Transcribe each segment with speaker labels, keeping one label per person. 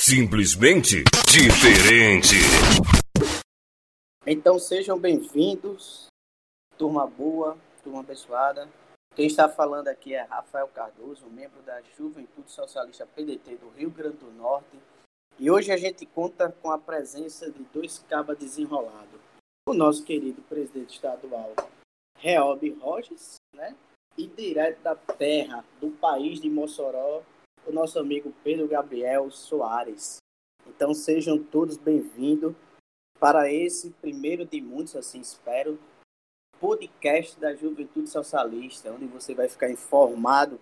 Speaker 1: Simplesmente diferente.
Speaker 2: Então sejam bem-vindos, turma boa, turma abençoada. Quem está falando aqui é Rafael Cardoso, membro da Juventude Socialista PDT do Rio Grande do Norte. E hoje a gente conta com a presença de dois cabas desenrolados. O nosso querido presidente estadual, Reob Roges, né? E direto da terra, do país de Mossoró, o nosso amigo Pedro Gabriel Soares. Então sejam todos bem-vindos para esse primeiro de muitos, assim espero, podcast da Juventude Socialista, onde você vai ficar informado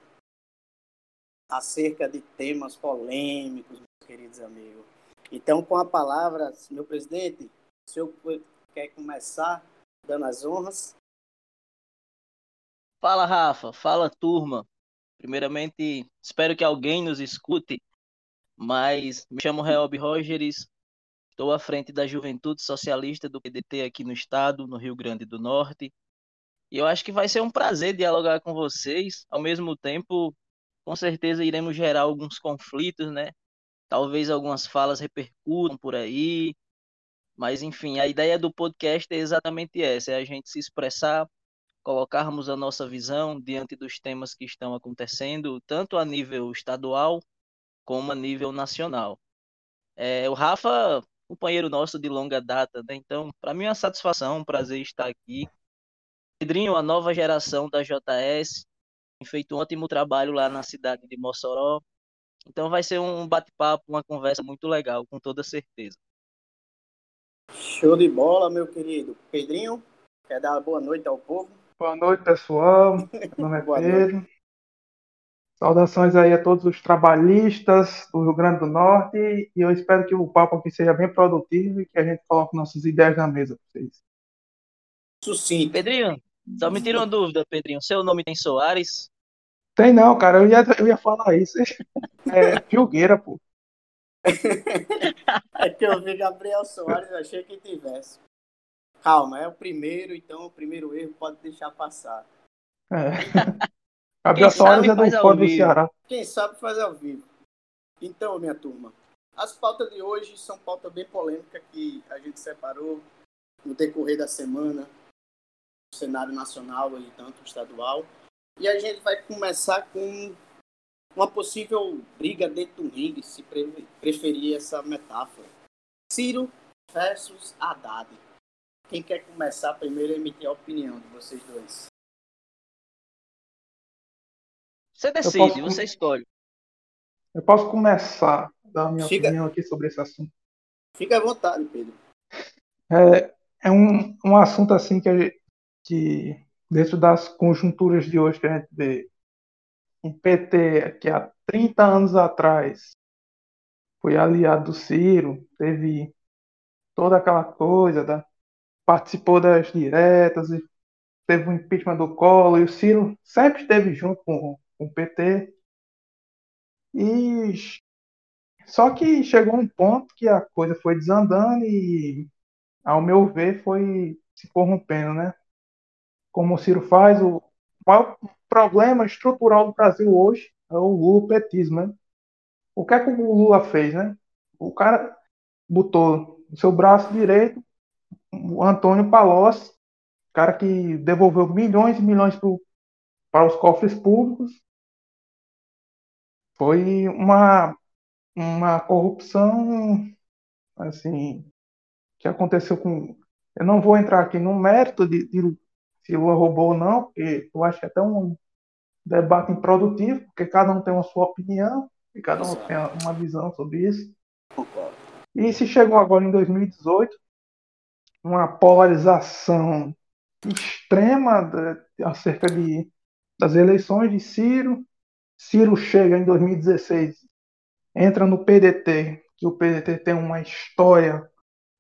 Speaker 2: acerca de temas polêmicos, meus queridos amigos. Então, com a palavra, meu presidente, o senhor quer começar dando as honras?
Speaker 3: Fala, Rafa. Fala, turma. Primeiramente, espero que alguém nos escute, mas me chamo Reob Rogers, estou à frente da Juventude Socialista do PDT aqui no estado, no Rio Grande do Norte. E eu acho que vai ser um prazer dialogar com vocês. Ao mesmo tempo, com certeza iremos gerar alguns conflitos, né? Talvez algumas falas repercutam por aí. Mas, enfim, a ideia do podcast é exatamente essa: é a gente se expressar colocarmos a nossa visão diante dos temas que estão acontecendo, tanto a nível estadual como a nível nacional. É, o Rafa, companheiro nosso de longa data, né? então, para mim é uma satisfação, um prazer estar aqui. Pedrinho, a nova geração da JS, tem feito um ótimo trabalho lá na cidade de Mossoró. Então vai ser um bate-papo, uma conversa muito legal, com toda certeza.
Speaker 2: Show de bola, meu querido. Pedrinho, quer dar boa noite ao povo?
Speaker 4: Boa noite, pessoal. Meu nome é Pedro. Saudações aí a todos os trabalhistas do Rio Grande do Norte e eu espero que o papo aqui seja bem produtivo e que a gente coloque nossas ideias na mesa para vocês.
Speaker 3: Sucinto. Pedrinho, só me tira uma dúvida, Pedrinho. Seu nome tem Soares?
Speaker 4: Tem não, cara. Eu ia, eu ia falar isso. É Filgueira, pô.
Speaker 2: é que eu vi Gabriel Soares, eu achei que tivesse. Calma, é o primeiro, então o primeiro erro pode deixar passar.
Speaker 4: É. Gabriel Soares é do Fórum do Ceará.
Speaker 2: Quem sabe fazer ao vivo. Então, minha turma, as pautas de hoje são pautas bem polêmicas que a gente separou no decorrer da semana, no cenário nacional e tanto estadual. E a gente vai começar com uma possível briga dentro do ringue, se preferir essa metáfora. Ciro versus Haddad. Quem quer começar primeiro a emitir a opinião de vocês dois?
Speaker 3: Você decide, posso... você escolhe.
Speaker 4: Eu posso começar a dar a minha Fica... opinião aqui sobre esse assunto.
Speaker 2: Fica à vontade, Pedro.
Speaker 4: É, é um, um assunto assim que, gente, que dentro das conjunturas de hoje que a gente vê um PT que há 30 anos atrás foi aliado do Ciro, teve toda aquela coisa da participou das diretas, e teve o impeachment do Collor, e o Ciro sempre esteve junto com, com o PT. E só que chegou um ponto que a coisa foi desandando e, ao meu ver, foi se corrompendo, né? Como o Ciro faz, o maior problema estrutural do Brasil hoje é o Lula-petismo, né? O que é que o Lula fez, né? O cara botou o seu braço direito o Antônio Palocci, cara que devolveu milhões e milhões pro, para os cofres públicos. Foi uma, uma corrupção assim que aconteceu com. Eu não vou entrar aqui no mérito de, de se Lula roubou ou não, porque eu acho que é até um debate improdutivo, porque cada um tem uma sua opinião e cada um tem uma visão sobre isso. E se chegou agora em 2018, uma polarização extrema de, acerca de, das eleições de Ciro. Ciro chega em 2016, entra no PDT, que o PDT tem uma história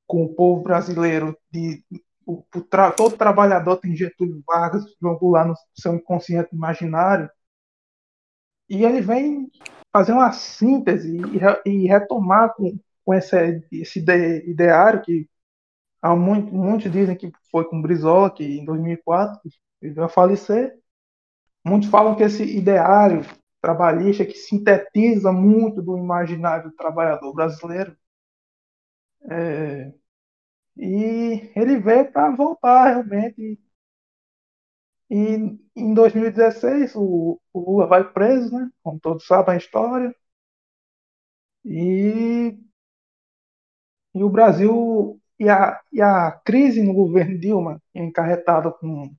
Speaker 4: com o povo brasileiro de o, o tra, todo trabalhador tem Getúlio Vargas, jogou lá no seu inconsciente imaginário, e ele vem fazer uma síntese e, e retomar com, com esse, esse ideário que Há muito, muitos dizem que foi com Brizola, que em 2004 ele veio a falecer. Muitos falam que esse ideário trabalhista que sintetiza muito do imaginário do trabalhador brasileiro. É, e ele veio para voltar realmente. E em 2016 o, o, Lula vai preso, né? Como todos sabem a história. E, e o Brasil e a, e a crise no governo Dilma, encarretada com,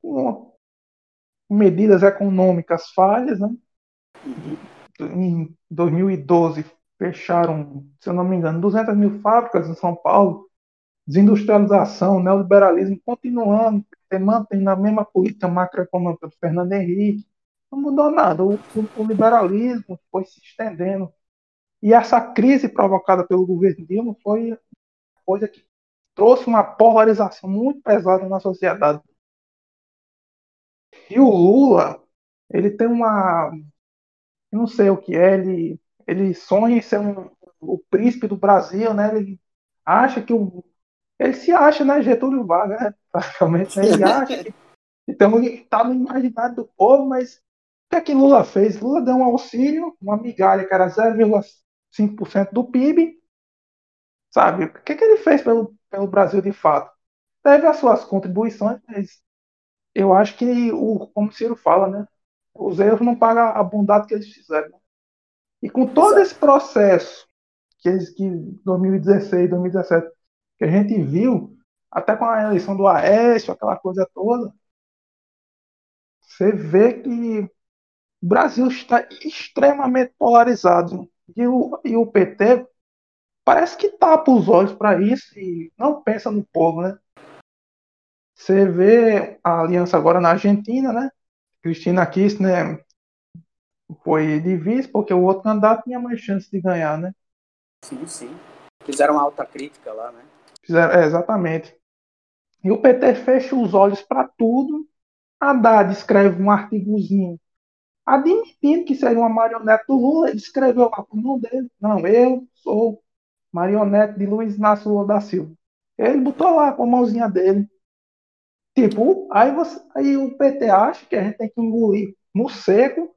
Speaker 4: com medidas econômicas falhas, né? Em 2012 fecharam, se eu não me engano, 200 mil fábricas em São Paulo, desindustrialização, neoliberalismo continuando, mantendo a mesma política macroeconômica do Fernando Henrique, não mudou nada. O, o, o, liberalismo foi se estendendo. E essa crise provocada pelo governo Dilma foi coisa que trouxe uma polarização muito pesada na sociedade. E o Lula, ele tem uma. Eu não sei o que é, ele ele sonha em ser um, o príncipe do Brasil, né? Ele acha que o. Ele se acha, né? Getúlio Vargas, né? praticamente. Né? Ele acha que. Então ele está no imaginário do povo, mas o que é que Lula fez? Lula deu um auxílio, uma migalha que era 0,5% do PIB. Sabe? O que, é que ele fez pelo, pelo Brasil de fato? Teve as suas contribuições, mas eu acho que, o, como o Ciro fala, né? Os erros não pagam a bondade que eles fizeram. Né? E com todo esse processo que, que 2016, 2017, que a gente viu, até com a eleição do Aécio, aquela coisa toda, você vê que o Brasil está extremamente polarizado. E o, e o PT parece que tapa os olhos para isso e não pensa no povo, né? Você vê a aliança agora na Argentina, né? Cristina Kirchner foi de vice, porque o outro candidato tinha mais chance de ganhar, né?
Speaker 2: Sim, sim. Fizeram uma alta crítica lá, né?
Speaker 4: Fizeram, é, exatamente. E o PT fecha os olhos para tudo. Haddad escreve um artigozinho admitindo que seria uma marionete do Lula. Ele escreveu lá com o nome dele. Não, eu sou marionete de Luiz Inácio Lula da Silva. Ele botou lá com a mãozinha dele. Tipo, aí, você, aí o PT acha que a gente tem que engolir no seco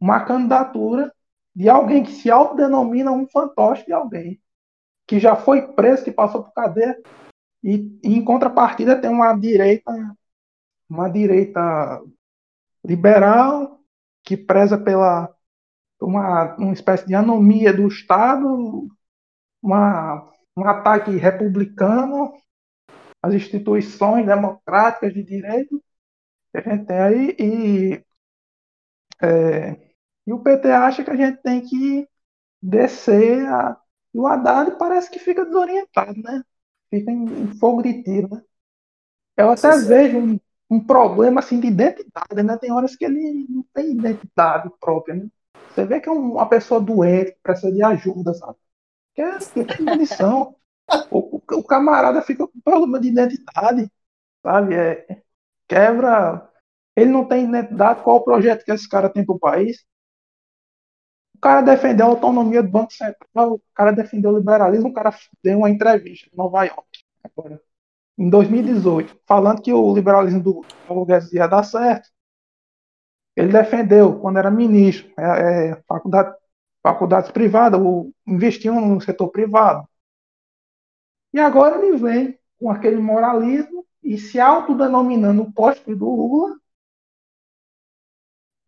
Speaker 4: uma candidatura de alguém que se autodenomina um fantoche de alguém, que já foi preso, que passou por cadeia, e, e em contrapartida tem uma direita, uma direita liberal que preza pela uma, uma espécie de anomia do Estado, uma, um ataque republicano às instituições democráticas de direito que a gente tem aí, e é, e o PT acha que a gente tem que descer. A... E o Haddad parece que fica desorientado, né? Fica em, em fogo de tiro, né? Eu até Sim, vejo um, problema assim de identidade, né? Tem horas que ele não tem identidade própria, né? Você vê que é uma pessoa doente, que precisa de ajuda, sabe? Que é, tem condição. o, o, camarada fica com problema de identidade, sabe? É, quebra. Ele não tem identidade. Qual o projeto que esse cara tem para o país? O cara defendeu a autonomia do Banco Central, o cara defendeu o liberalismo, o cara deu uma entrevista em Nova York, agora, em 2018, falando que o liberalismo do Paulo Guedes ia dar certo. Ele defendeu, quando era ministro, é, é, faculdade, faculdades privadas, o, investiam no setor privado. E agora ele vem com aquele moralismo e se autodenominando o posto do Lula.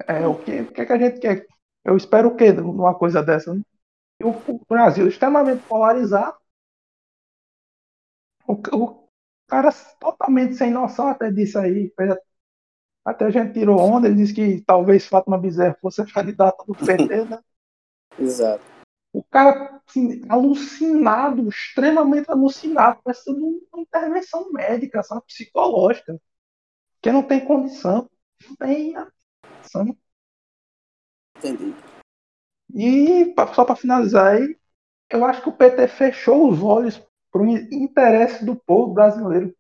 Speaker 4: É, o que, o que, é que a gente quer? Eu espero o quê numa coisa dessa? Né? O, o Brasil extremamente polarizado. O, o, cara totalmente sem noção até disso aí. Até a gente tirou onda, ele disse que talvez Fátima Bezerra fosse a candidata do PT, né?
Speaker 2: Exato.
Speaker 4: O cara assim, alucinado, extremamente alucinado, precisando de uma intervenção médica, sabe, psicológica, que não tem condição, não tem ação.
Speaker 2: Entendi.
Speaker 4: E só para finalizar aí, eu acho que o PT fechou os olhos para o interesse do povo brasileiro.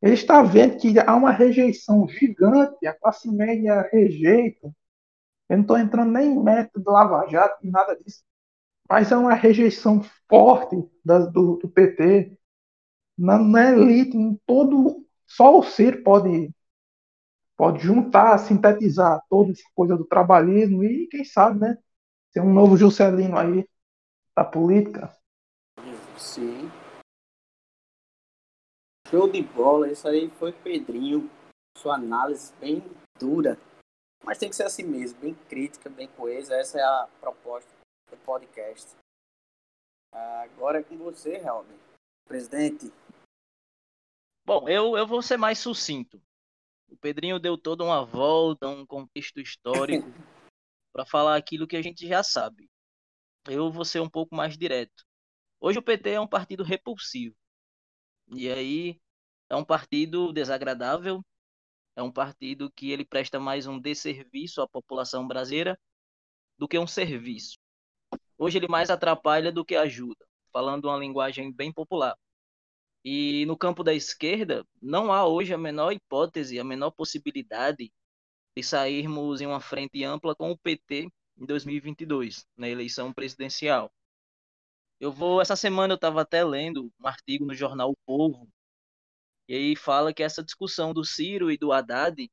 Speaker 4: Ele está vendo que há uma rejeição gigante, a classe média rejeita. Eu não estou entrando nem em método Lava Jato, nada disso. Mas é uma rejeição forte da, do, do, PT. Na, na elite, em todo. Só o Ciro pode pode juntar, sintetizar toda essa coisa do trabalhismo e, quem sabe, né? Ser um novo Juscelino aí da política.
Speaker 2: Sim. Show de bola, isso aí foi Pedrinho. Sua análise bem dura. Mas tem que ser assim mesmo, bem crítica, bem coesa. Essa é a proposta do podcast. Agora é com você, Helmer. Presidente.
Speaker 3: Bom, eu, eu vou ser mais sucinto. O Pedrinho deu toda uma volta, um contexto histórico, para falar aquilo que a gente já sabe. Eu vou ser um pouco mais direto. Hoje o PT é um partido repulsivo. E aí é um partido desagradável, é um partido que ele presta mais um desserviço à população brasileira do que um serviço. Hoje ele mais atrapalha do que ajuda, falando uma linguagem bem popular. E no campo da esquerda, não há hoje a menor hipótese, a menor possibilidade de sairmos em uma frente ampla com o PT em 2022, na eleição presidencial. Eu vou, essa semana eu estava até lendo um artigo no jornal O Povo, e aí fala que essa discussão do Ciro e do Haddad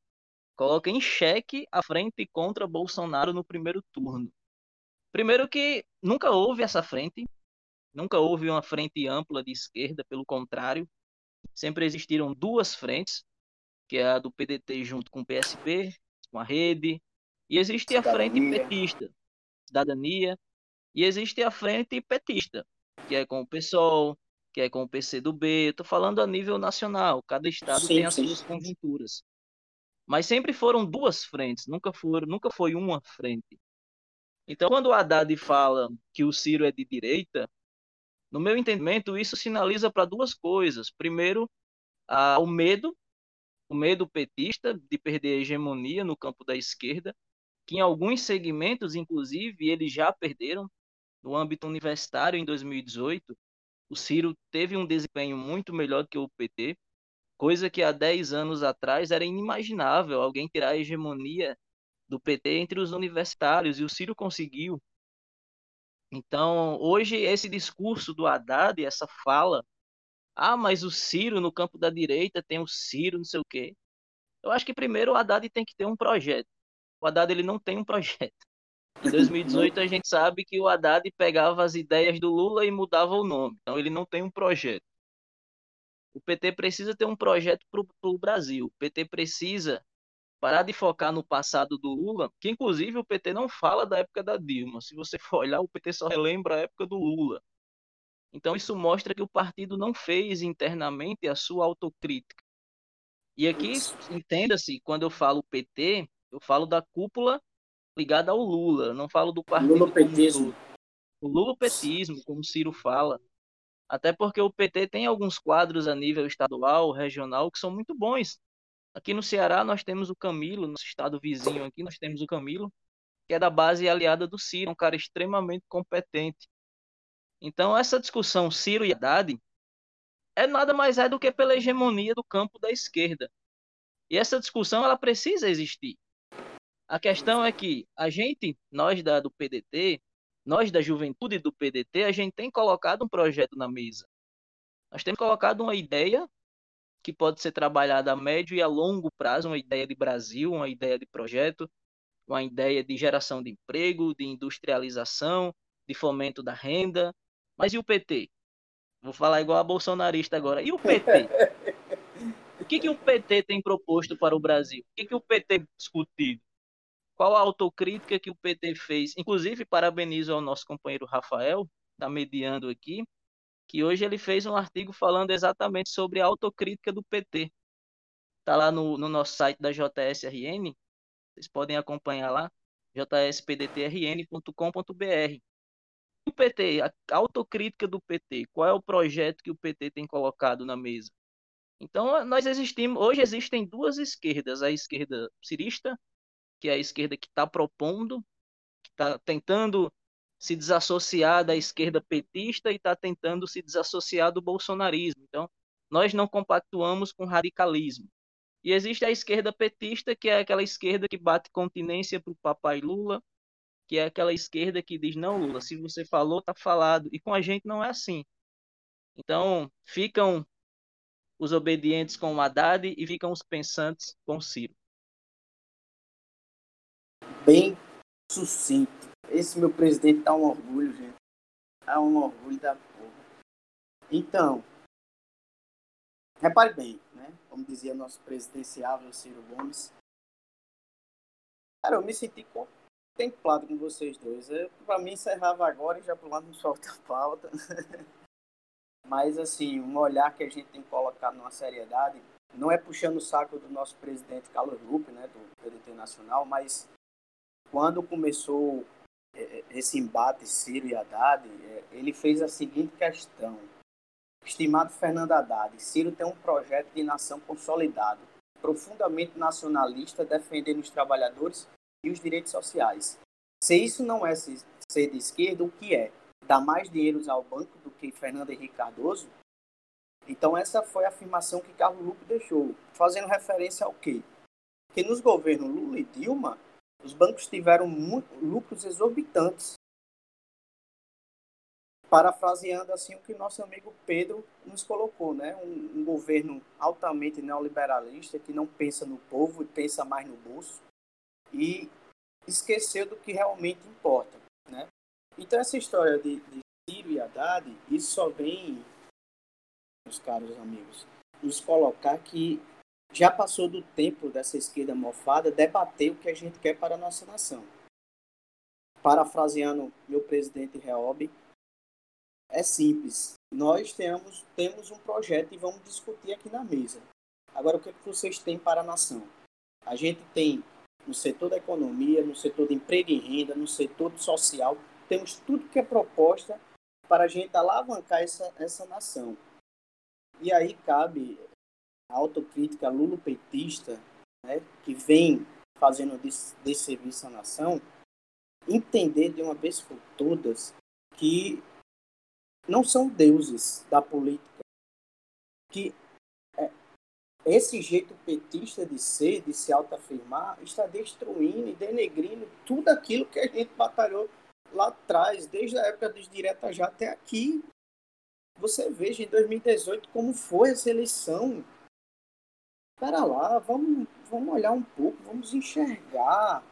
Speaker 3: coloca em xeque a frente contra Bolsonaro no primeiro turno. Primeiro que nunca houve essa frente, Nunca houve uma frente ampla de esquerda, pelo contrário, sempre existiram duas frentes, que é a do PDT junto com o PSP, com a Rede, e existe Cidadania. a frente petista, Cidadania, e existe a frente petista, que é com o PSOL, que é com o PCdoB, estou falando a nível nacional, cada estado sim, tem as sim. suas conjunturas. Mas sempre foram duas frentes, nunca, foram, nunca foi uma frente. Então, quando o Haddad fala que o Ciro é de direita, no meu entendimento, isso sinaliza para duas coisas. Primeiro, a, o medo, o medo petista de perder a hegemonia no campo da esquerda, que em alguns segmentos, inclusive, eles já perderam. No âmbito universitário, em 2018, o Ciro teve um desempenho muito melhor que o PT, coisa que há 10 anos atrás era inimaginável alguém tirar a hegemonia do PT entre os universitários, e o Ciro conseguiu. Então, hoje, esse discurso do Haddad, essa fala, ah, mas o Ciro no campo da direita tem o Ciro, não sei o quê. Eu acho que primeiro o Haddad tem que ter um projeto. O Haddad ele não tem um projeto. Em 2018 a gente sabe que o Haddad pegava as ideias do Lula e mudava o nome. Então ele não tem um projeto. O PT precisa ter um projeto para o Brasil. O PT precisa parar de focar no passado do Lula, que inclusive o PT não fala da época da Dilma. Se você for olhar, o PT só relembra a época do Lula. Então isso mostra que o partido não fez internamente a sua autocrítica. E aqui, entenda-se, quando eu falo PT, eu falo da cúpula ligada ao Lula, não falo do partido Lula
Speaker 2: petismo.
Speaker 3: O Lula petismo, como Ciro fala. Até porque o PT tem alguns quadros a nível estadual, regional, que são muito bons. Aqui no Ceará nós temos o Camilo, nosso estado vizinho aqui, nós temos o Camilo, que é da base aliada do Ciro, um cara extremamente competente. Então essa discussão Ciro e Haddad é nada mais é do que pela hegemonia do campo da esquerda. E essa discussão ela precisa existir. A questão é que a gente, nós da, do PDT, nós da juventude do PDT, a gente tem colocado um projeto na mesa. Nós temos colocado uma ideia que pode ser trabalhada a médio e a longo prazo, uma ideia de Brasil, uma ideia de projeto, uma ideia de geração de emprego, de industrialização, de fomento da renda. Mas e o PT? Vou falar igual a bolsonarista agora. E o PT? O que, que o PT tem proposto para o Brasil? O que, que o PT tem discutido? Qual a autocrítica que o PT fez? Inclusive, parabenizo ao nosso companheiro Rafael, está mediando aqui, que hoje ele fez um artigo falando exatamente sobre a autocrítica do PT. Está lá no, no nosso site da JSRN, vocês podem acompanhar lá, jspdtrn.com.br. O PT, a autocrítica do PT, qual é o projeto que o PT tem colocado na mesa? Então, nós existimos, hoje existem duas esquerdas, a esquerda cirista, que é a esquerda que está propondo, que está tentando se desassociar da esquerda petista e está tentando se desassociar do bolsonarismo. Então, nós não compactuamos com radicalismo. E existe a esquerda petista, que é aquela esquerda que bate continência para o papai Lula, que é aquela esquerda que diz: não, Lula, se você falou, tá falado. E com a gente não é assim. Então, ficam os obedientes com o Haddad e ficam os pensantes com o Ciro.
Speaker 2: Bem sucinto. Esse meu presidente dá um orgulho, gente. Dá um orgulho da porra. Então, repare bem, né? Como dizia nosso presidenciável Ciro Gomes. Cara, eu me senti contemplado com vocês dois. Para mim, encerrava agora e já pro lado não solta a pauta. Mas, assim, um olhar que a gente tem que colocar numa seriedade, não é puxando o saco do nosso presidente Carlos Lupe, né, do PDT Nacional, mas quando começou é, é, esse embate Ciro e Haddad, é, ele fez a seguinte questão. Estimado Fernando Haddad, Ciro tem um projeto de nação consolidado, profundamente nacionalista, defendendo os trabalhadores e os direitos sociais. Se isso não é ser de esquerda, o que é? Dar mais dinheiro ao banco do que Fernando Henrique Cardoso? Então essa foi a afirmação que Carlos Lupe deixou, fazendo referência ao quê? Que nos governos Lula e Dilma, os bancos tiveram lucros exorbitantes. Parafraseando assim o que nosso amigo Pedro nos colocou, né? Um, um governo altamente neoliberalista que não pensa no povo e pensa mais no bolso e esqueceu do que realmente importa, né? Então essa história de, de Ciro e Haddad, isso só vem, meus caros amigos, nos colocar que já passou do tempo dessa esquerda mofada debater o que a gente quer para a nossa nação. Parafraseando meu presidente Reob, é simples. Nós temos, temos um projeto e vamos discutir aqui na mesa. Agora, o que, é que vocês têm para a nação? A gente tem no setor da economia, no setor de emprego e renda, no setor social, temos tudo que é proposta para a gente alavancar essa, essa nação. E aí cabe autocrítica lulopetista, né, que vem fazendo desse, serviço à nação, entender de uma vez por todas que não são deuses da política, que é, esse jeito petista de ser, de se autoafirmar, está destruindo e denegrindo tudo aquilo que a gente batalhou lá atrás, desde a época dos diretas já até aqui. Você veja em 2018 como foi essa eleição. Espera lá, vamos, vamos olhar um pouco, vamos enxergar,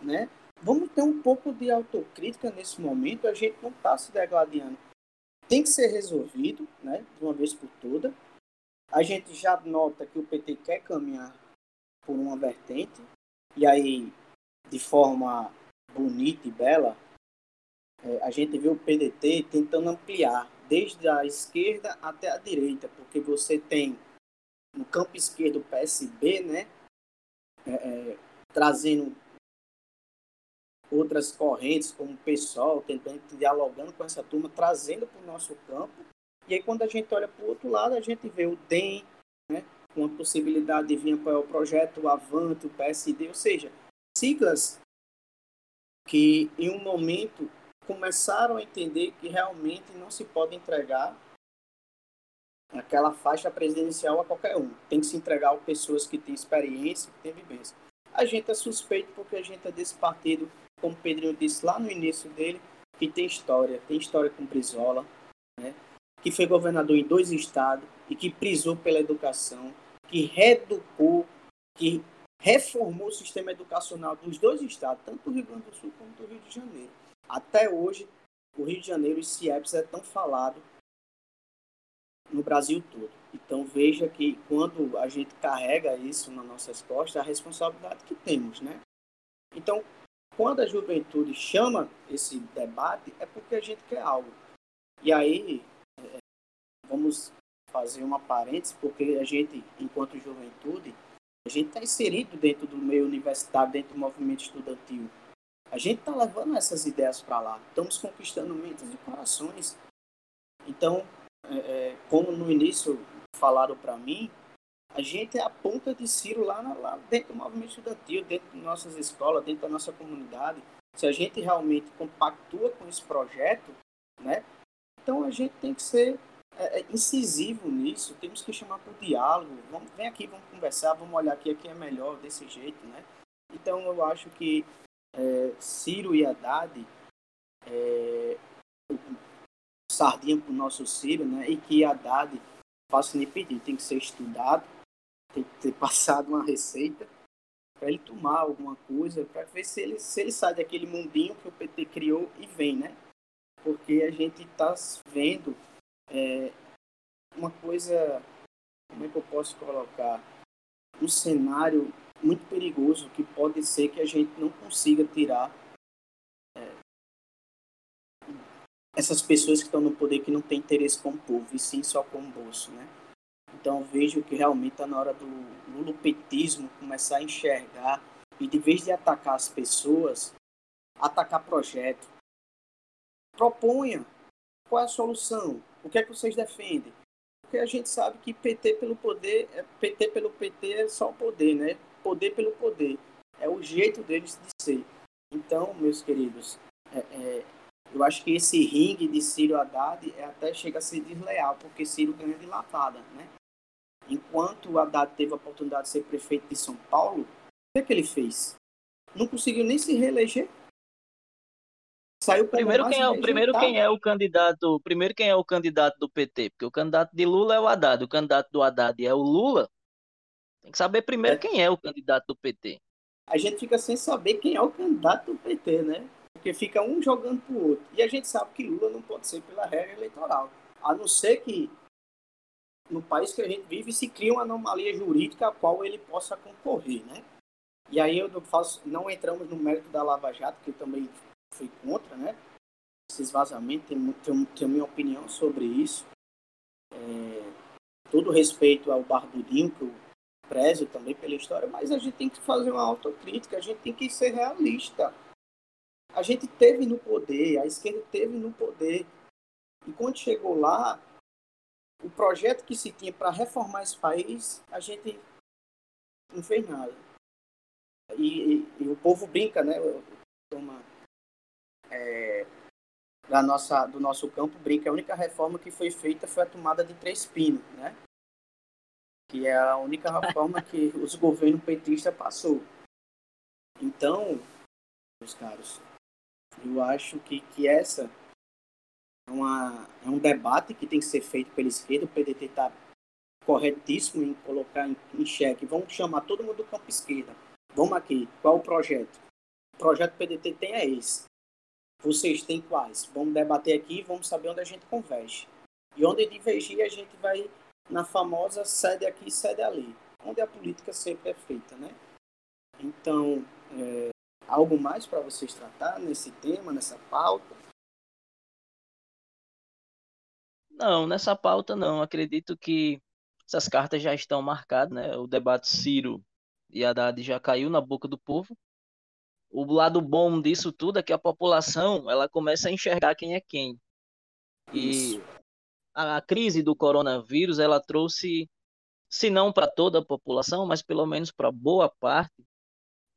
Speaker 2: né? Vamos ter um pouco de autocrítica nesse momento, a gente não está se degladiando. Tem que ser resolvido, né, de uma vez por todas. A gente já nota que o PT quer caminhar por uma vertente, e aí, de forma bonita e bela, é, a gente vê o PDT tentando ampliar desde a esquerda até a direita, porque você tem no campo esquerdo PSB, né, é, é, trazendo outras correntes, como o PSOL, tentando, dialogando com essa turma, trazendo para o nosso campo. E aí, quando a gente olha para o outro lado, a gente vê o DEM, né, com a possibilidade de vir apoiar o projeto, o Avante, o PSD, ou seja, siglas que em um momento começaram a entender que realmente não se pode entregar aquela faixa presidencial a qualquer um. Tem que se entregar a pessoas que têm experiência, que têm vivência. A gente é suspeito porque a gente é desse partido, como o Pedrinho disse lá no início dele, que tem história, tem história com Brizola, né? que foi governador em dois estados e que prisou pela educação, que reeducou, que reformou o sistema educacional dos dois estados, tanto do Rio Grande do Sul como do Rio de Janeiro. Até hoje, o Rio de Janeiro, esse CIEPS é tão falado no Brasil todo. Então veja que quando a gente carrega isso nas nossas costas, a responsabilidade que temos, né? Então, quando a juventude chama esse debate, é porque a gente quer algo. E aí, é, vamos fazer uma parêntese, porque a gente, enquanto juventude, a gente está inserido dentro do meio universitário, dentro do movimento estudantil. A gente está levando essas ideias para lá. Estamos conquistando mentes e corações. Então, é, é, como no início falaram para mim, a gente é a ponta de Ciro lá, lá dentro do movimento estudantil, dentro de nossas escolas, dentro da nossa comunidade. Se a gente realmente compactua com esse projeto, né? Então a gente tem que ser é, é incisivo nisso, temos que chamar para o diálogo. Vamos, vem aqui, vamos conversar, vamos olhar aqui, aqui é melhor desse jeito, né? Então eu acho que é, Ciro e Haddad, é, sardinha para o nosso Ciro, né? E que Haddad, faço nem pedir, tem que ser estudado, tem que ter passado uma receita para ele tomar alguma coisa, para ver se ele, se ele sai daquele mundinho que o PT criou e vem, né? Porque a gente está vendo é, uma coisa, como é que eu posso colocar? Um cenário muito perigoso que pode ser que a gente não consiga tirar essas pessoas que estão no poder que não têm interesse com o povo, e sim só com o bolso, né? Então vejo que realmente está na hora do lulopetismo começar a enxergar e de vez de atacar as pessoas, atacar projeto. Proponha qual é a solução, o que é que vocês defendem. Porque a gente sabe que PT pelo poder, é, PT pelo PT é só o poder, né? Poder pelo poder. É o jeito deles de ser. Então, meus queridos, é, é, eu acho que esse ringue de Ciro Haddad é até chega a ser desleal, porque Ciro ganha de latada, né? Enquanto o Haddad teve a oportunidade de ser prefeito de São Paulo, o que, é que ele fez? Não conseguiu nem se reeleger.
Speaker 3: Saiu primeiro quem é, primeiro quem é o candidato, primeiro quem é o candidato do PT, porque o candidato de Lula é o Haddad, o candidato do Haddad é o Lula. Tem que saber primeiro é. quem é o candidato do PT.
Speaker 2: A gente fica sem saber quem é o candidato do PT, né? Porque fica um jogando pro outro. E a gente sabe que Lula não pode ser pela regra eleitoral. A não ser que no país que a gente vive se cria uma anomalia jurídica a qual ele possa concorrer, né? E aí eu faço, não entramos no mérito da Lava Jato, que eu também fui contra, né? Esses vazamentos, tenho, tenho, tenho minha opinião sobre isso. É, todo respeito ao Barbudinho, que eu prezo também pela história, mas a gente tem que fazer uma autocrítica, a gente tem que ser realista. A gente teve no poder, a esquerda teve no poder. E quando chegou lá, o projeto que se tinha para reformar esse país, a gente não fez nada. E, e, e o povo brinca, né? Toma, é, da nossa, do nosso campo brinca. A única reforma que foi feita foi a tomada de Três Pinos, né? Que é a única reforma que os governos petistas passou. Então, meus caros, eu acho que, que essa é, uma, é um debate que tem que ser feito pela esquerda. O PDT está corretíssimo em colocar em, em xeque. Vamos chamar todo mundo do campo esquerda. Vamos aqui. Qual o projeto? O projeto PDT tem é esse. Vocês têm quais? Vamos debater aqui e vamos saber onde a gente converge. E onde divergir, a gente vai na famosa sede aqui, sede ali. Onde a política sempre é feita, né? Então, é, algo mais para vocês tratar nesse tema, nessa pauta?
Speaker 3: Não, nessa pauta não. Acredito que essas cartas já estão marcadas, né? O debate Ciro e Haddad já caiu na boca do povo. O lado bom disso tudo é que a população ela começa a enxergar quem é quem. E a, a crise do coronavírus ela trouxe, se não para toda a população, mas pelo menos para boa parte,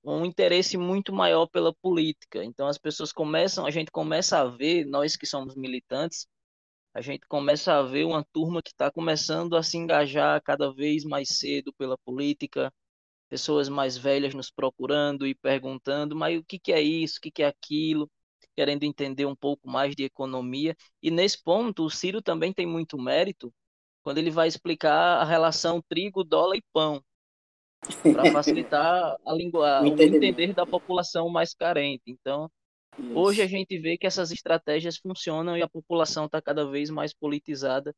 Speaker 3: um interesse muito maior pela política. Então as pessoas começam, a gente começa a ver, nós que somos militantes, a gente começa a ver uma turma que está começando a se engajar cada vez mais cedo pela política, pessoas mais velhas nos procurando e perguntando, mas o que, que é isso, o que, que é aquilo, querendo entender um pouco mais de economia. E nesse ponto, o Ciro também tem muito mérito quando ele vai explicar a relação trigo, dólar e pão, para facilitar a língua, o entender da população mais carente. Então, isso. Hoje a gente vê que essas estratégias funcionam e a população está cada vez mais politizada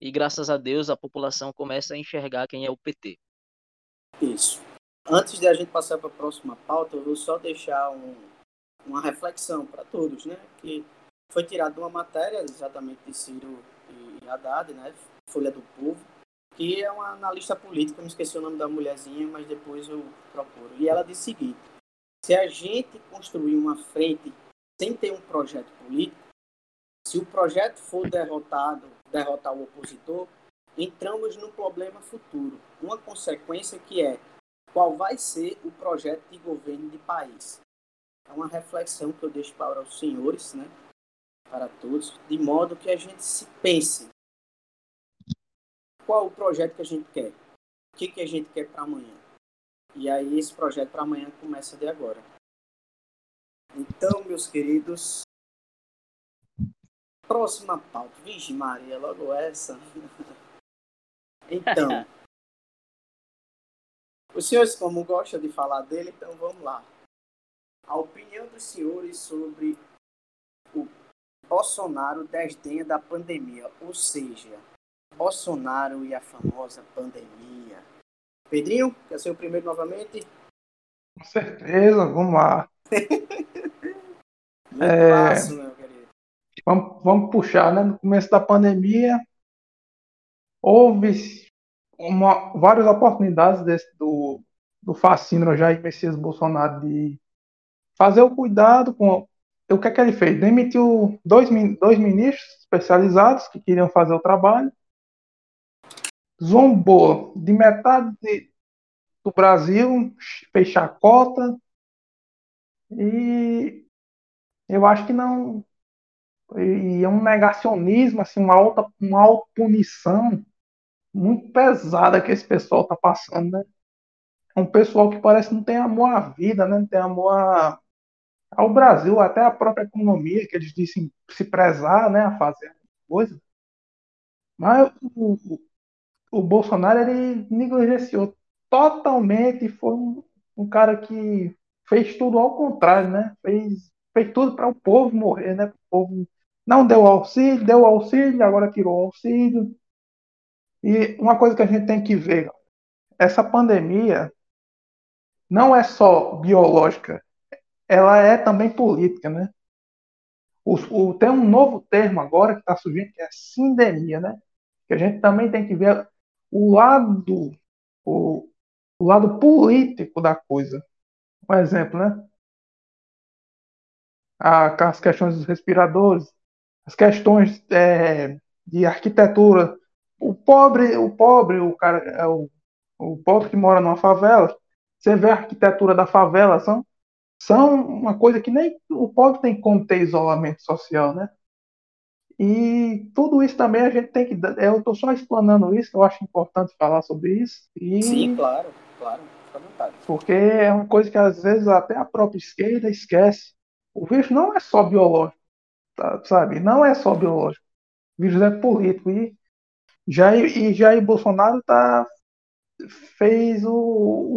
Speaker 3: e graças a Deus a população começa a enxergar quem é o PT.
Speaker 2: Isso. Antes de a gente passar para a próxima pauta, eu vou só deixar um, uma reflexão para todos, né? Que foi tirado de uma matéria exatamente de Ciro e Haddad, né? Folha do Povo, que é uma analista política, não esqueci o nome da mulherzinha, mas depois eu procuro. E ela disse o seguinte: se a gente construir uma frente sem ter um projeto político, se o projeto for derrotado, derrotar o opositor, entramos num problema futuro. Uma consequência que é qual vai ser o projeto de governo de país. É uma reflexão que eu deixo para os senhores, né, para todos, de modo que a gente se pense qual o projeto que a gente quer, o que, que a gente quer para amanhã. E aí esse projeto para amanhã começa de agora. Então, meus queridos, próxima pauta. Vixe Maria, logo essa. então, Os senhores, como gostam de falar dele, então vamos lá. A opinião dos senhores sobre o Bolsonaro desdenha da pandemia, ou seja, Bolsonaro e a famosa pandemia. Pedrinho, quer ser o primeiro novamente?
Speaker 4: Com certeza, vamos lá.
Speaker 2: É... fácil, meu querido.
Speaker 4: Vamos, vamos puxar, né? No começo da pandemia, houve uma, várias oportunidades desse, do, do fascínio Jair Messias Bolsonaro de fazer o cuidado com. O que é que ele fez? Demitiu dois, dois ministros especializados que queriam fazer o trabalho, zombou de metade de, do Brasil, fez chacota, e eu acho que não. E é um negacionismo, assim, uma alta, uma alta punição muito pesada que esse pessoal está passando, né? É um pessoal que parece que não tem amor à vida, né? Não tem amor a, ao Brasil, até a própria economia, que eles dizem se prezar, né? A fazer coisa. Mas o, o, Bolsonaro, ele negligenciou totalmente, foi um, um cara que fez tudo ao contrário, né? Fez, fez tudo para o povo morrer, né? O povo não deu auxílio, deu auxílio, agora tirou auxílio. E uma coisa que a gente tem que ver, essa pandemia não é só biológica, ela é também política, né? O, o, tem um novo termo agora que está surgindo, que é sindemia, né? Que a gente também tem que ver o lado, o, o lado político da coisa. Um exemplo, né? as questões dos respiradores, as questões é, de arquitetura o pobre, o pobre, o cara, é o, o pobre que mora numa favela, você vê a arquitetura da favela, são, são uma coisa que nem o pobre tem como ter isolamento social, né? E tudo isso também a gente tem que. Eu estou só explanando isso, eu acho importante falar sobre isso. E...
Speaker 2: Sim, claro, claro, fica à vontade.
Speaker 4: Porque é uma coisa que às vezes até a própria esquerda esquece. O vírus não é só biológico, tá, sabe? Não é só biológico. O vírus é político. E Jair, e Jair Bolsonaro tá, fez o,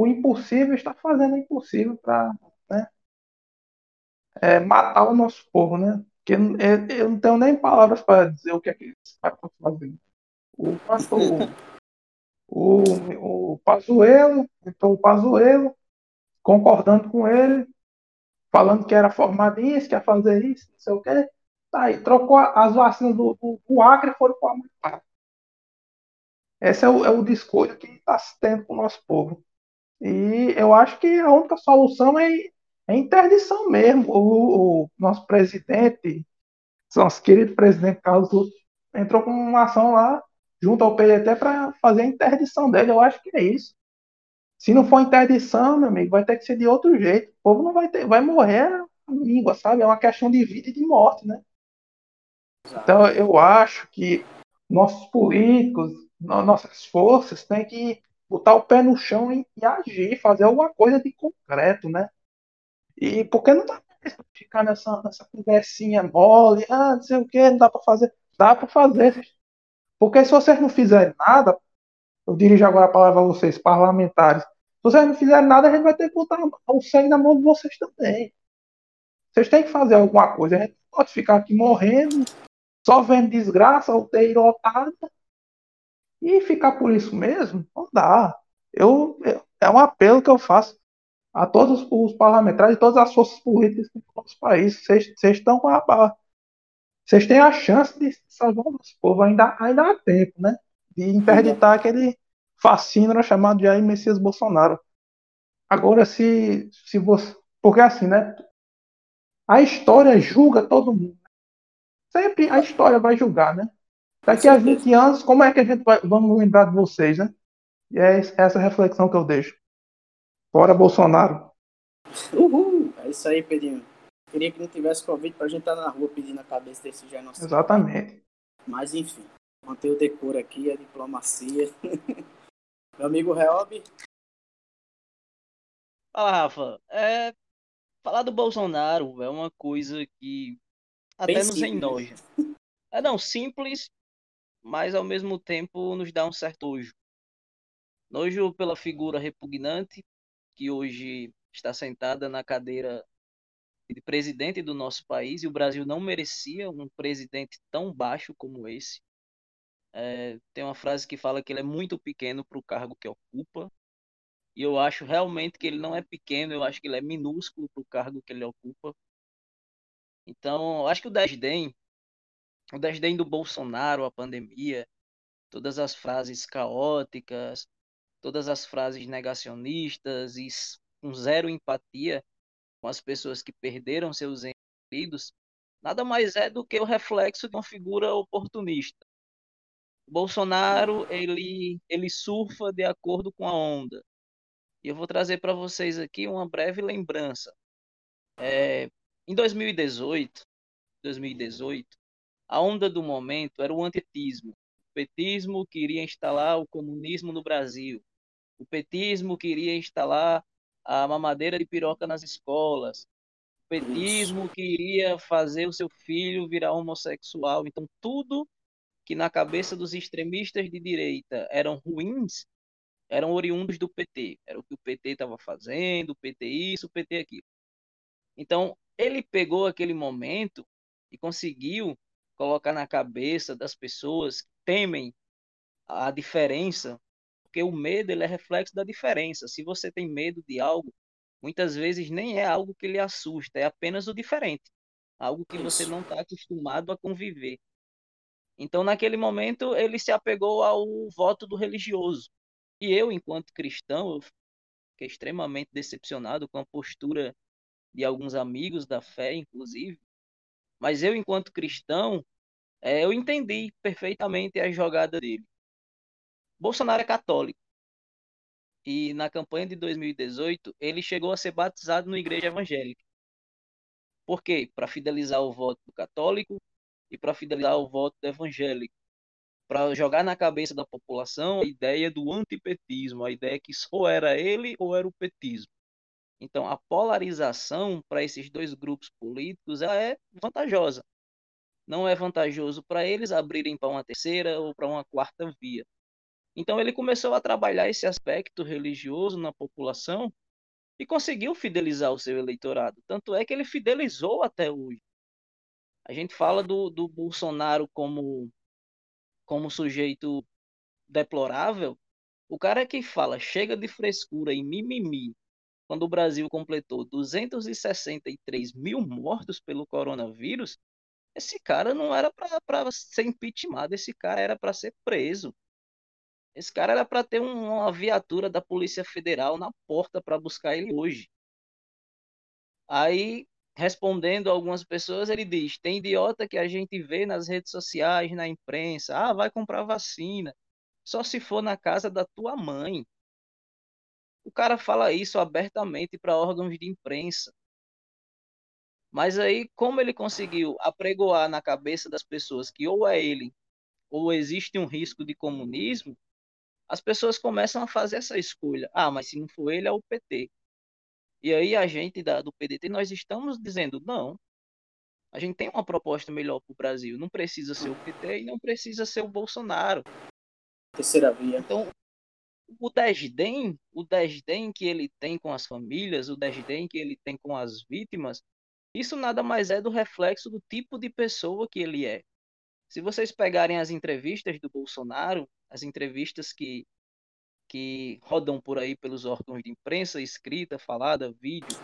Speaker 4: o impossível, está fazendo o impossível para né, é, matar o nosso povo, né? Porque eu, eu não tenho nem palavras para dizer o que é que esse cara está fazendo. O, o, o, o Pazuello, então o Pazuello, concordando com ele, falando que era formado isso, que ia fazer isso, não sei o quê. Tá aí, trocou as vacinas do, do, do Acre e foram para o Amapá. Esse é o, é o discurso que está se tendo com o nosso povo. E eu acho que a única solução é, é interdição mesmo. O, o, nosso presidente, nosso querido presidente Carlos Lula, entrou com uma ação lá junto ao PDT para fazer a interdição dele. Eu acho que é isso. Se não for interdição, meu amigo, vai ter que ser de outro jeito. O povo não vai ter, vai morrer a língua, sabe? É uma questão de vida e de morte, né? Então eu acho que nossos políticos, nossas forças têm que botar o pé no chão e, e agir, fazer alguma coisa de concreto, né? E porque não dá pra ficar nessa, nessa conversinha mole, ah, não sei o que, não dá para fazer. Dá para fazer. Porque se vocês não fizerem nada, eu dirijo agora a palavra a vocês, parlamentares, se vocês não fizerem nada, a gente vai ter que botar o sangue na mão de vocês também. Vocês têm que fazer alguma coisa. A gente pode ficar aqui morrendo, só vendo desgraça, UTI lotada, e ficar por isso mesmo, não dá. Eu, eu, é um apelo que eu faço a todos os parlamentares e todas as forças políticas do nosso país. Vocês estão com a. Vocês têm a chance de salvar o nosso povo, ainda, ainda há tempo, né? De interditar aquele fascínio chamado Jair Messias Bolsonaro. Agora, se, se você. Porque assim, né? A história julga todo mundo. Sempre a história vai julgar, né? Daqui a 20 anos, como é que a gente vai, vamos lembrar de vocês, né? E é essa reflexão que eu deixo. Fora Bolsonaro.
Speaker 2: Uhul! É isso aí, Pedrinho. Queria que não tivesse convite pra gente estar na rua pedindo a cabeça desse genocídio.
Speaker 4: Exatamente.
Speaker 2: Mas enfim, manter o decoro aqui, a diplomacia. Meu amigo Reob.
Speaker 3: Fala, Rafa. É, falar do Bolsonaro é uma coisa que até Bem nos simples. enoja. É não, simples, mas ao mesmo tempo nos dá um certo nojo. nojo pela figura repugnante que hoje está sentada na cadeira de presidente do nosso país e o Brasil não merecia um presidente tão baixo como esse. É, tem uma frase que fala que ele é muito pequeno para o cargo que ocupa. E eu acho realmente que ele não é pequeno, eu acho que ele é minúsculo para o cargo que ele ocupa. Então, acho que o desdém, o desdém do Bolsonaro, a pandemia, todas as frases caóticas, todas as frases negacionistas e com zero empatia com as pessoas que perderam seus entes nada mais é do que o reflexo de uma figura oportunista. Bolsonaro, ele, ele surfa de acordo com a onda. E eu vou trazer para vocês aqui uma breve lembrança. É, em 2018, 2018, a onda do momento era o antipetismo. O petismo queria instalar o comunismo no Brasil. O petismo queria instalar a mamadeira de piroca nas escolas. O petismo Isso. queria fazer o seu filho virar homossexual. Então, tudo que na cabeça dos extremistas de direita eram ruins, eram oriundos do PT. Era o que o PT estava fazendo, o PT isso, o PT aquilo. Então, ele pegou aquele momento e conseguiu colocar na cabeça das pessoas que temem a diferença porque o medo ele é reflexo da diferença. Se você tem medo de algo, muitas vezes nem é algo que lhe assusta, é apenas o diferente, algo que você não está acostumado a conviver. Então, naquele momento, ele se apegou ao voto do religioso. E eu, enquanto cristão, eu fiquei extremamente decepcionado com a postura de alguns amigos da fé, inclusive. Mas eu, enquanto cristão, é, eu entendi perfeitamente a jogada dele. Bolsonaro é católico. E na campanha de 2018, ele chegou a ser batizado na igreja evangélica. Por quê? Para fidelizar o voto do católico e para fidelizar o voto do evangélico. Para jogar na cabeça da população a ideia do antipetismo, a ideia que ou era ele ou era o petismo. Então, a polarização para esses dois grupos políticos ela é vantajosa. Não é vantajoso para eles abrirem para uma terceira ou para uma quarta via. Então ele começou a trabalhar esse aspecto religioso na população e conseguiu fidelizar o seu eleitorado. Tanto é que ele fidelizou até hoje. A gente fala do, do Bolsonaro como, como sujeito deplorável. O cara que fala chega de frescura e mimimi quando o Brasil completou 263 mil mortos pelo coronavírus, esse cara não era para ser impeachment, esse cara era para ser preso. Esse cara era para ter uma viatura da Polícia Federal na porta para buscar ele hoje. Aí, respondendo algumas pessoas, ele diz: tem idiota que a gente vê nas redes sociais, na imprensa, ah, vai comprar vacina. Só se for na casa da tua mãe. O cara fala isso abertamente para órgãos de imprensa. Mas aí, como ele conseguiu apregoar na cabeça das pessoas que ou é ele ou existe um risco de comunismo, as pessoas começam a fazer essa escolha. Ah, mas se não for ele, é o PT. E aí a gente da, do PDT, nós estamos dizendo, não, a gente tem uma proposta melhor para o Brasil. Não precisa ser o PT e não precisa ser o Bolsonaro.
Speaker 2: Terceira via.
Speaker 3: Então, o desdém, o desdém que ele tem com as famílias, o desdém que ele tem com as vítimas, isso nada mais é do reflexo do tipo de pessoa que ele é. Se vocês pegarem as entrevistas do Bolsonaro, as entrevistas que, que rodam por aí pelos órgãos de imprensa, escrita, falada, vídeo,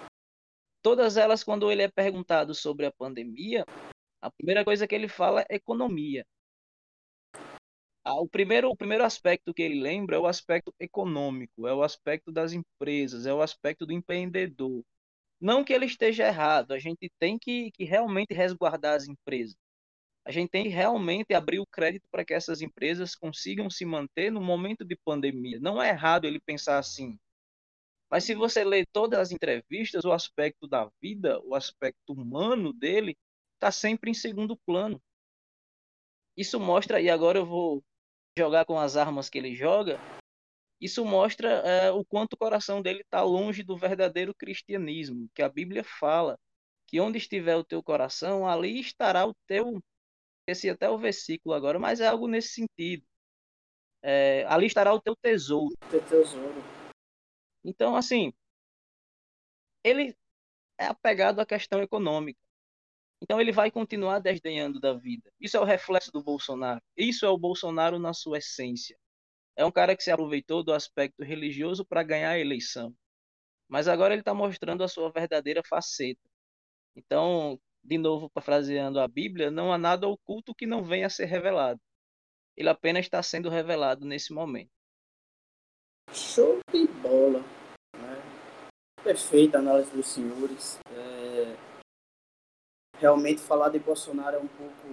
Speaker 3: todas elas, quando ele é perguntado sobre a pandemia, a primeira coisa que ele fala é economia. Ah, o, primeiro, o primeiro aspecto que ele lembra é o aspecto econômico, é o aspecto das empresas, é o aspecto do empreendedor. Não que ele esteja errado, a gente tem que, que realmente resguardar as empresas a gente tem realmente abrir o crédito para que essas empresas consigam se manter no momento de pandemia. Não é errado ele pensar assim. Mas se você lê todas as entrevistas, o aspecto da vida, o aspecto humano dele, está sempre em segundo plano. Isso mostra, e agora eu vou jogar com as armas que ele joga, isso mostra é, o quanto o coração dele está longe do verdadeiro cristianismo, que a Bíblia fala que onde estiver o teu coração, ali estará o teu esqueci até o versículo agora, mas é algo nesse sentido. é, ali estará o teu tesouro.
Speaker 2: Teu tesouro.
Speaker 3: Então, assim, ele é apegado à questão econômica. Então ele vai continuar desdenhando da vida. Isso é o reflexo do Bolsonaro. Isso é o Bolsonaro na sua essência. É um cara que se aproveitou do aspecto religioso para ganhar a eleição. Mas agora ele está mostrando a sua verdadeira faceta. Então, de novo, parafraseando a Bíblia, não há nada oculto que não venha a ser revelado. Ele apenas está sendo revelado nesse momento.
Speaker 2: Show de bola. Né? Perfeita análise dos senhores. É... Realmente falar de Bolsonaro é um pouco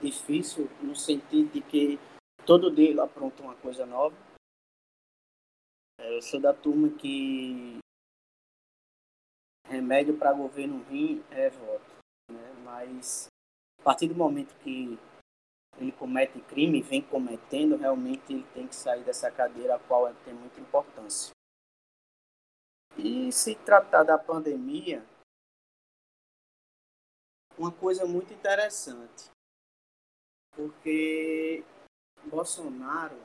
Speaker 2: difícil no sentido de que todo dia ele apronta uma coisa nova. É, eu sou da turma que remédio para governo ruim é voto. Né? Mas a partir do momento que ele comete crime, vem cometendo, realmente ele tem que sair dessa cadeira a qual tem muita importância. E se tratar da pandemia, uma coisa muito interessante, porque Bolsonaro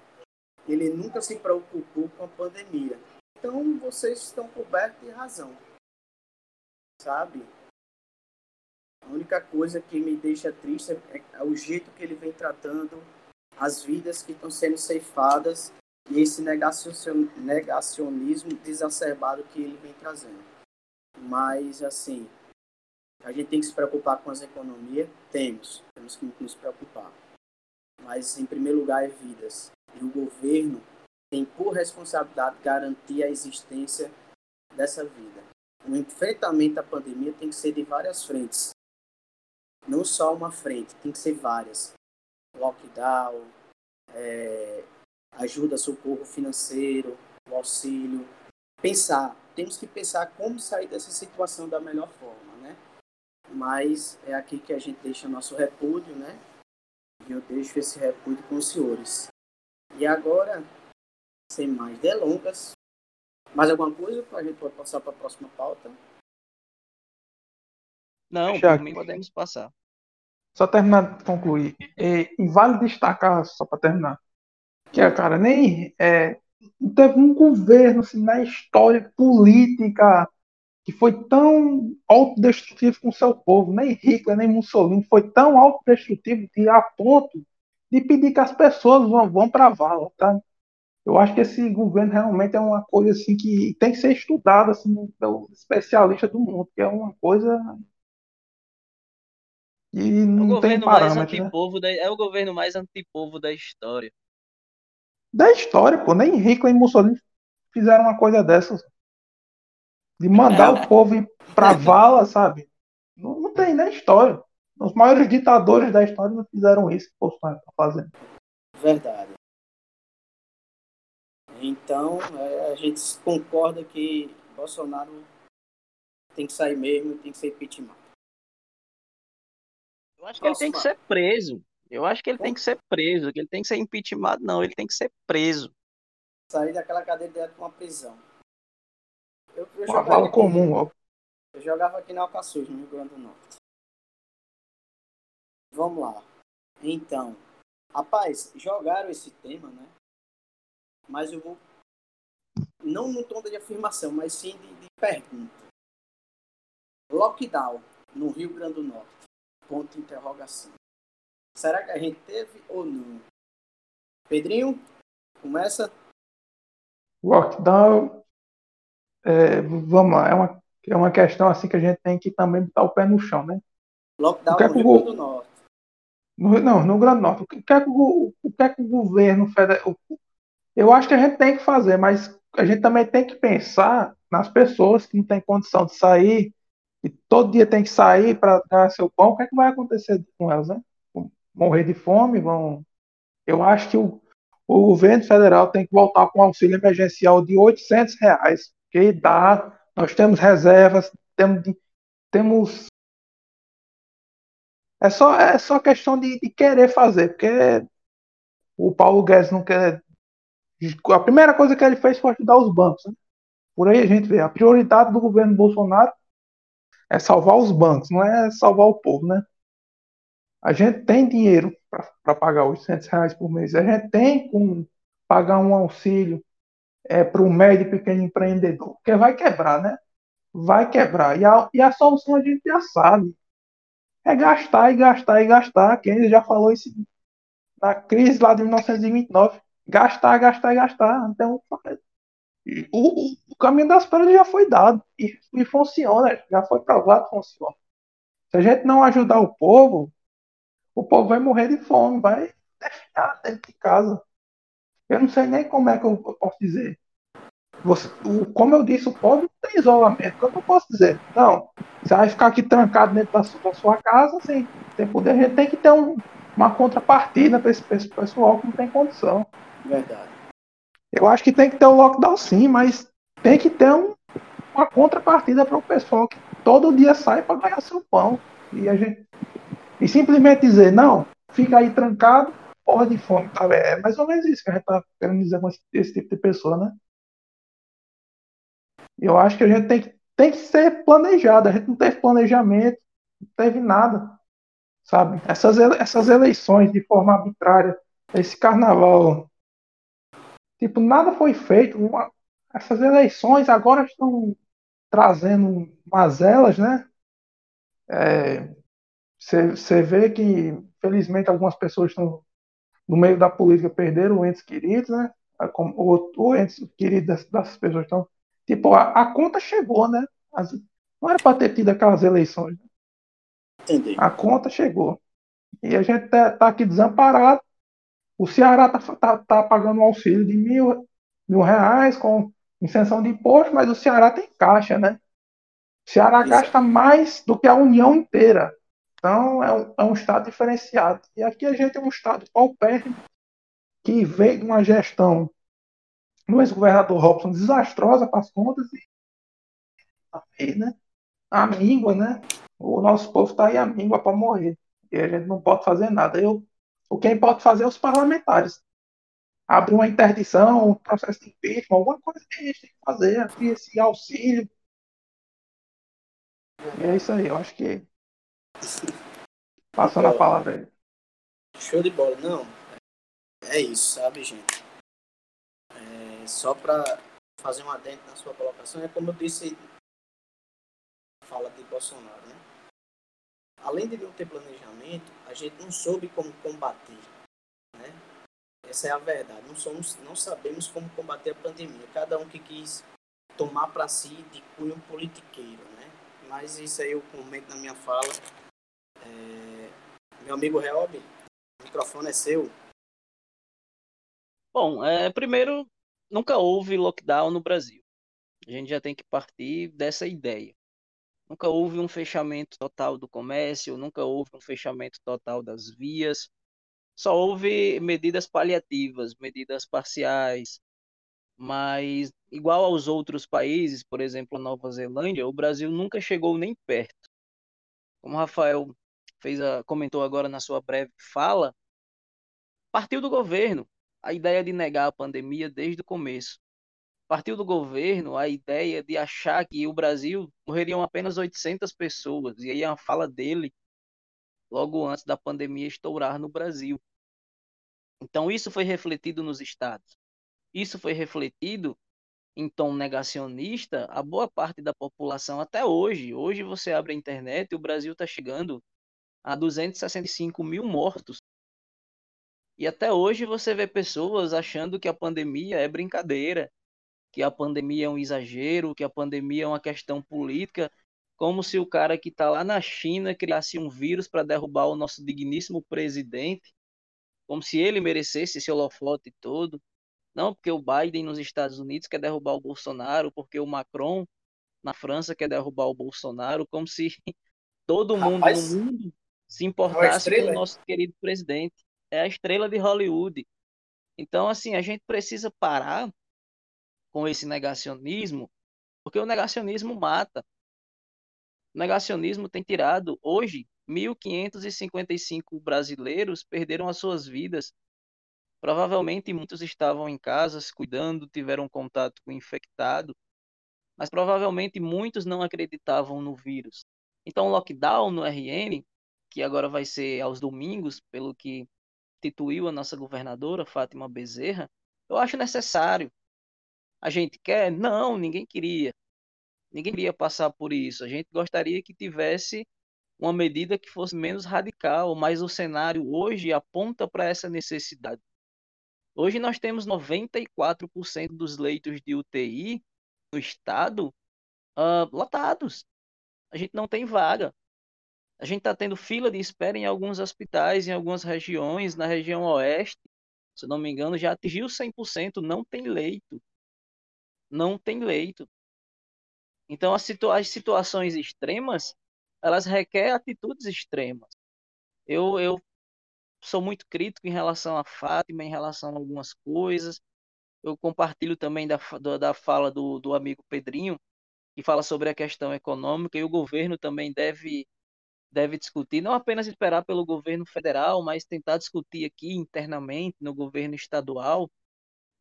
Speaker 2: ele nunca se preocupou com a pandemia. Então vocês estão cobertos de razão, sabe? A única coisa que me deixa triste é o jeito que ele vem tratando as vidas que estão sendo ceifadas e esse negacionismo desacerbado que ele vem trazendo. Mas, assim, a gente tem que se preocupar com as economias? Temos, temos que nos preocupar. Mas, em primeiro lugar, é vidas. E o governo tem por responsabilidade garantir a existência dessa vida. O enfrentamento à pandemia tem que ser de várias frentes não só uma frente, tem que ser várias. Lockdown, é, ajuda, socorro financeiro, o auxílio. Pensar, temos que pensar como sair dessa situação da melhor forma, né? Mas é aqui que a gente deixa nosso repúdio, né? E eu deixo esse repúdio com os senhores. E agora, sem mais delongas, mais alguma coisa? A gente pode passar para a próxima pauta.
Speaker 3: Não, Já, por mim podemos passar.
Speaker 4: Só terminar de concluir. E, e vale destacar, só para terminar, que a cara nem é, teve um governo assim, na história política que foi tão autodestrutivo com o seu povo, nem Hitler, nem Mussolini, foi tão autodestrutivo que a ponto de pedir que as pessoas vão, vão para a vala, tá? Eu acho que esse governo realmente é uma coisa assim que tem que ser estudada assim, pelo especialista do mundo, que é uma coisa e é não
Speaker 3: o
Speaker 4: tem
Speaker 3: parâmetro, né? da, é o governo mais antipovo da história.
Speaker 4: Da história, pô. Nem Hitler nem Mussolini fizeram uma coisa dessas. De mandar é. o povo ir pra vala, sabe? Não, não tem nem história. Os maiores ditadores da história não fizeram isso que Bolsonaro está fazendo.
Speaker 2: Verdade. Então, é, a gente concorda que Bolsonaro tem que sair mesmo, tem que ser impeachment.
Speaker 3: Eu acho que ele tem que ser preso. Eu acho que ele tem que ser preso, que ele tem que ser impeachment, não, ele tem que ser preso.
Speaker 2: Sair daquela cadeia direto para uma prisão.
Speaker 4: Eu, eu uma vala comum, ó.
Speaker 2: Eu jogava aqui na Alcaçuz, no Rio Grande do Norte. Vamos lá. Então, rapaz, jogaram esse tema, né? Mas eu vou. Não no tom de afirmação, mas sim de, de pergunta. Lockdown no Rio Grande do Norte Ponto de interrogação. Será que a gente teve ou não? Pedrinho, começa.
Speaker 4: Lockdown, é, vamos lá, é uma, é uma questão assim que a gente tem que também botar o pé no chão, né?
Speaker 2: Lockdown é no Rio Grande do Norte.
Speaker 4: No, não, no Grande do Norte. O que é que o, o, que é que o governo federal. Eu acho que a gente tem que fazer, mas a gente também tem que pensar nas pessoas que não têm condição de sair e todo dia tem que sair para ganhar seu pão, o que, é que vai acontecer com elas, né? Morrer de fome, vão. Eu acho que o, o governo federal tem que voltar com um auxílio emergencial de 800 reais, que dá, nós temos reservas, temos, temos é só, é só questão de, de, querer fazer, porque o Paulo Guedes não quer. A primeira coisa que ele fez foi ajudar os bancos. Né? Por aí a gente vê. A prioridade do governo Bolsonaro é salvar os bancos, não é salvar o povo, né? A gente tem dinheiro para pagar 800 reais por mês. A gente tem como pagar um auxílio é, para o médio e pequeno empreendedor, porque vai quebrar, né? Vai quebrar. E a, e a solução a gente já sabe. É gastar e gastar e gastar. Quem já falou isso na crise lá de 1929. Gastar, gastar gastar. Então, o, o, caminho das pedras já foi dado. E, e funciona. Já foi provado funciona. Se a gente não ajudar o povo, o povo vai morrer de fome, vai ficar dentro de casa. Eu não sei nem como é que eu posso dizer. Você, o, como eu disse, o povo não tem isolamento. Eu posso dizer? Não. Você vai ficar aqui trancado dentro da sua, da sua casa sem, sem poder. A gente tem que ter um, uma contrapartida para esse, esse, pessoal que não tem condição.
Speaker 2: Verdade.
Speaker 4: Eu acho que tem que ter o lockdown sim, mas tem que ter um, uma contrapartida para o pessoal que todo dia sai para ganhar seu pão. E a gente e simplesmente dizer, não, fica aí trancado, porra de fome. Tá? É mais ou menos isso que a gente tá querendo dizer com esse, esse tipo de pessoa, né? Eu acho que a gente tem que, tem que ser planejado. A gente não teve planejamento, não teve nada. Sabe? Essas, essas eleições de forma arbitrária, esse carnaval. Tipo, nada foi feito. Uma, essas eleições agora estão trazendo mazelas, né? É, você vê que, felizmente, algumas pessoas estão no meio da política perderam entes queridos, né? Ou, ou entes queridos dessas, dessas pessoas estão. Tipo, a, a, conta chegou, né? As, não era para ter tido aquelas eleições. Né?
Speaker 2: Entendi.
Speaker 4: A conta chegou. E a gente tá, tá aqui desamparado. O Ceará tá, tá, tá, pagando um auxílio de mil, mil reais com isenção de imposto, mas o Ceará tem caixa, né? O Ceará Isso. gasta mais do que a União inteira. Então, é um, é um Estado diferenciado. E aqui a gente é um Estado paupérrimo, que veio de uma gestão do ex-governador Robson desastrosa para as contas e aí, né? A míngua, né? O nosso povo está aí a míngua para morrer. E a gente não pode fazer nada. Eu, o quem pode fazer é os parlamentares. Abrir uma interdição, um processo de impeachment, alguma coisa que a gente tem que fazer, abrir esse auxílio. E é isso aí, eu acho que Passando a palavra aí.
Speaker 2: Show de bola. Não, é isso, sabe, gente? É, só para fazer um adendo na sua colocação, é como eu disse, fala de Bolsonaro, né? Além de não ter planejamento, a gente não soube como combater, né? Essa é a verdade. Não, somos, não sabemos como combater a pandemia. Cada um que quis tomar para si de cunho politiqueiro, né? Mas isso aí eu comento na minha fala é, meu amigo Reob, o microfone é seu.
Speaker 3: Bom, é, primeiro, nunca houve lockdown no Brasil. A gente já tem que partir dessa ideia. Nunca houve um fechamento total do comércio, nunca houve um fechamento total das vias. Só houve medidas paliativas, medidas parciais. Mas, igual aos outros países, por exemplo, a Nova Zelândia, o Brasil nunca chegou nem perto. Como o Rafael fez a, comentou agora na sua breve fala, partiu do governo a ideia de negar a pandemia desde o começo. Partiu do governo a ideia de achar que o Brasil morreriam apenas 800 pessoas, e aí a fala dele logo antes da pandemia estourar no Brasil. Então isso foi refletido nos estados. Isso foi refletido em tom negacionista a boa parte da população até hoje. Hoje você abre a internet e o Brasil está chegando a 265 mil mortos. E até hoje você vê pessoas achando que a pandemia é brincadeira, que a pandemia é um exagero, que a pandemia é uma questão política, como se o cara que está lá na China criasse um vírus para derrubar o nosso digníssimo presidente, como se ele merecesse esse holofote todo. Não, porque o Biden nos Estados Unidos quer derrubar o Bolsonaro, porque o Macron na França quer derrubar o Bolsonaro, como se todo mundo Rapaz, no mundo se é importasse com o nosso querido presidente. É a estrela de Hollywood. Então, assim, a gente precisa parar com esse negacionismo, porque o negacionismo mata. O negacionismo tem tirado, hoje, 1.555 brasileiros perderam as suas vidas. Provavelmente muitos estavam em casa se cuidando, tiveram contato com o infectado, mas provavelmente muitos não acreditavam no vírus. Então, o lockdown no RN que agora vai ser aos domingos, pelo que instituiu a nossa governadora, Fátima Bezerra, eu acho necessário. A gente quer? Não, ninguém queria. Ninguém queria passar por isso. A gente gostaria que tivesse uma medida que fosse menos radical, mas o cenário hoje aponta para essa necessidade. Hoje nós temos 94% dos leitos de UTI no estado uh, lotados. A gente não tem vaga. A gente está tendo fila de espera em alguns hospitais, em algumas regiões, na região oeste, se não me engano, já atingiu 100%, não tem leito. Não tem leito. Então, as, as situações extremas, elas requerem atitudes extremas. Eu, eu sou muito crítico em relação a Fátima, em relação a algumas coisas. Eu compartilho também da, da fala do, do amigo Pedrinho, que fala sobre a questão econômica, e o governo também deve, deve discutir, não apenas esperar pelo governo federal, mas tentar discutir aqui internamente, no governo estadual,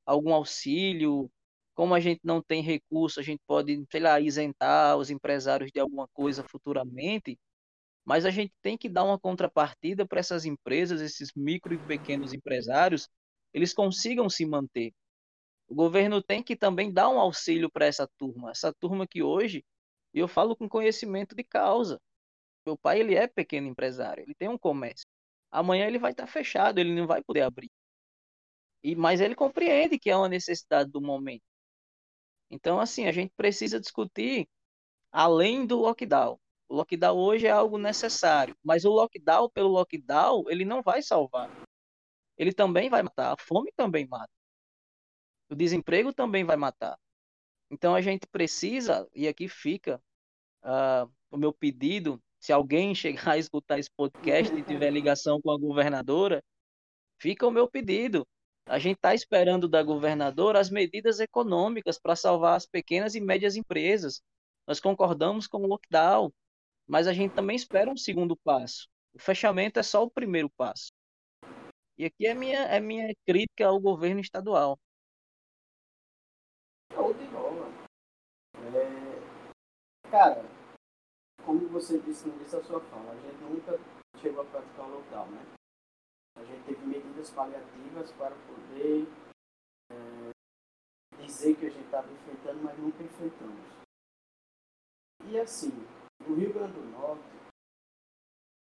Speaker 3: algum auxílio. Como a gente não tem recurso, a gente pode, sei lá, isentar os empresários de alguma coisa futuramente mas a gente tem que dar uma contrapartida para essas empresas, esses micro e pequenos empresários, eles consigam se manter. O governo tem que também dar um auxílio para essa turma, essa turma que hoje, e eu falo com conhecimento de causa. Meu pai ele é pequeno empresário, ele tem um comércio. Amanhã ele vai estar fechado, ele não vai poder abrir. E mas ele compreende que é uma necessidade do momento. Então assim, a gente precisa discutir além do lockdown. O lockdown hoje é algo necessário, mas o lockdown pelo lockdown, ele não vai salvar. Ele também vai matar, a fome também mata. O desemprego também vai matar. Então a gente precisa, e aqui fica uh, o meu pedido, se alguém chegar a escutar esse podcast e tiver ligação com a governadora, fica o meu pedido. A gente está esperando da governadora as medidas econômicas para salvar as pequenas e médias empresas. Nós concordamos com o lockdown, mas a gente também espera um segundo passo. O fechamento é só o primeiro passo. E aqui é minha, é minha crítica ao governo estadual.
Speaker 2: Show de bola. É... Cara, como você disse no início da sua fala, a gente nunca chegou a praticar o lockdown, né? A gente teve medidas paliativas para poder é, dizer que a gente estava enfrentando, mas nunca enfrentamos. E assim, no Rio Grande do Norte,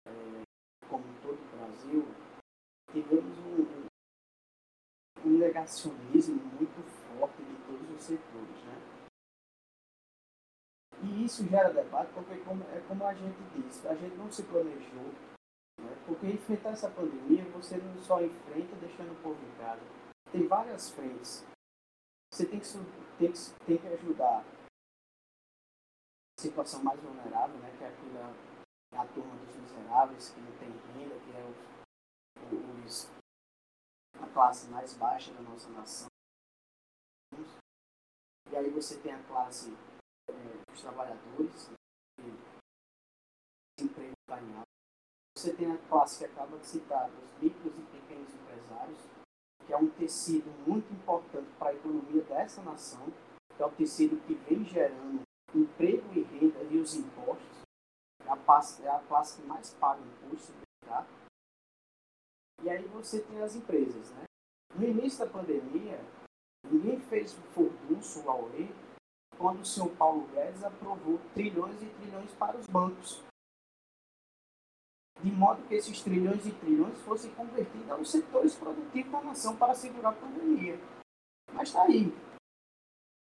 Speaker 2: é, como todo o Brasil, tivemos um, um negacionismo muito forte de todos os setores. Né? E isso gera debate porque, como, é como a gente disse, a gente não se planejou. Porque enfrentar essa pandemia, você não só enfrenta deixando o povo em casa. Tem várias frentes. Você tem que, tem que, tem que ajudar situação mais vulnerável, né, que é aquela, a turma dos miseráveis, que não tem renda, que é os, a classe mais baixa da nossa nação. E aí você tem a classe é, dos trabalhadores, que emprego está em alta. Você tem a classe que acaba de citar, os micros e pequenos empresários, que é um tecido muito importante para a economia dessa nação, que é o tecido que vem gerando emprego e renda e os impostos, é a, classe, é a classe que mais paga imposto, tá? E aí você tem as empresas, né? No início da pandemia, ninguém fez o furdunço, o Aue, quando o senhor Paulo Guedes aprovou trilhões e trilhões para os bancos. De modo que esses trilhões e trilhões fossem convertidos aos setores produtivos da nação para segurar a pandemia. Mas está aí.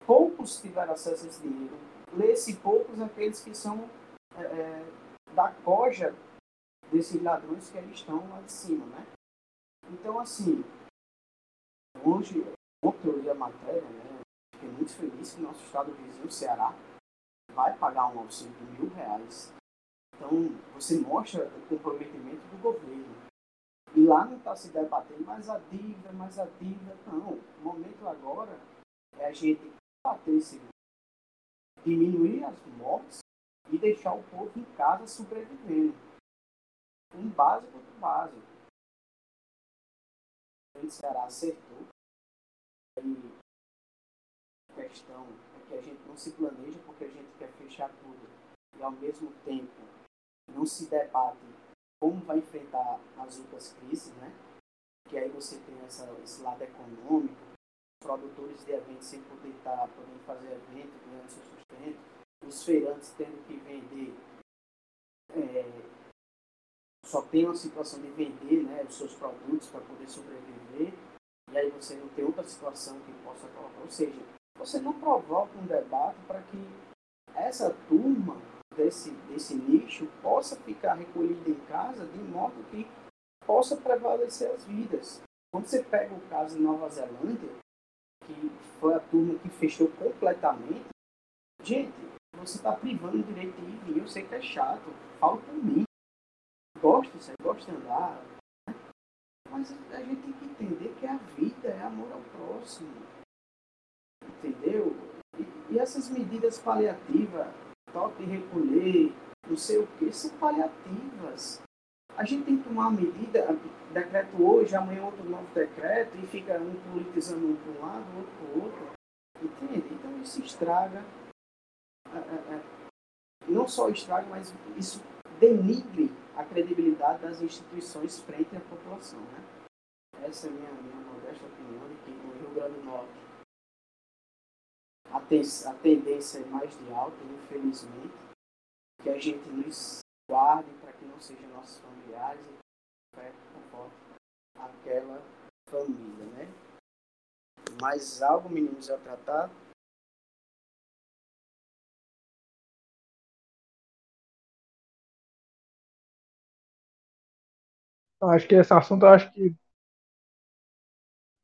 Speaker 2: Poucos tiveram acesso a esse dinheiro lê-se poucos aqueles que são é, é, da coja desses ladrões que eles estão lá de cima, né? Então, assim, hoje, ontem eu li a matéria, né? Fiquei muito feliz que nosso estado vizinho, Ceará, vai pagar um auxílio de mil reais. Então, você mostra o comprometimento do governo. E lá não está se debatendo mais a dívida, mais a dívida. Não. O momento agora é a gente bater esse diminuir as mortes e deixar o povo em casa sobrevivendo. Um básico do básico. O Ceará acertou. E a questão é que a gente não se planeja porque a gente quer fechar tudo. E ao mesmo tempo não se debate como vai enfrentar as outras crises, né? Que aí você tem essa, esse lado econômico, produtores de eventos sem poder estar podendo fazer evento, ganhando seu sustento, os feirantes tendo que vender, é, só tem uma situação de vender né, os seus produtos para poder sobreviver, e aí você não tem outra situação que possa colocar. Ou seja, você não provoca um debate para que essa turma desse, desse nicho possa ficar recolhida em casa de modo que possa prevalecer as vidas. Quando você pega o caso de Nova Zelândia, que foi a turma que fechou completamente, gente, você está privando o direito de ir vir. Eu sei que é chato, falo por mim. Gosto, você gosta de andar, né? mas a gente tem que entender que a vida é amor ao próximo. Entendeu? E, e essas medidas paliativas, toque de recolher, não sei o que, são paliativas. A gente tem que tomar uma medida, decreto hoje, amanhã outro novo decreto, e fica um politizando um para um lado, outro para o outro. Entende? Então isso estraga. É, é, é, não só estraga, mas isso denigre a credibilidade das instituições frente à população. Né? Essa é a minha, minha modesta opinião de que no Rio Grande do Norte a, te, a tendência é mais de alta, infelizmente, que a gente nos guarde para que não sejam nossos familiares e que conforte aquela família, né? Mais algo, meninos, a tratar?
Speaker 4: Acho que esse assunto, acho que.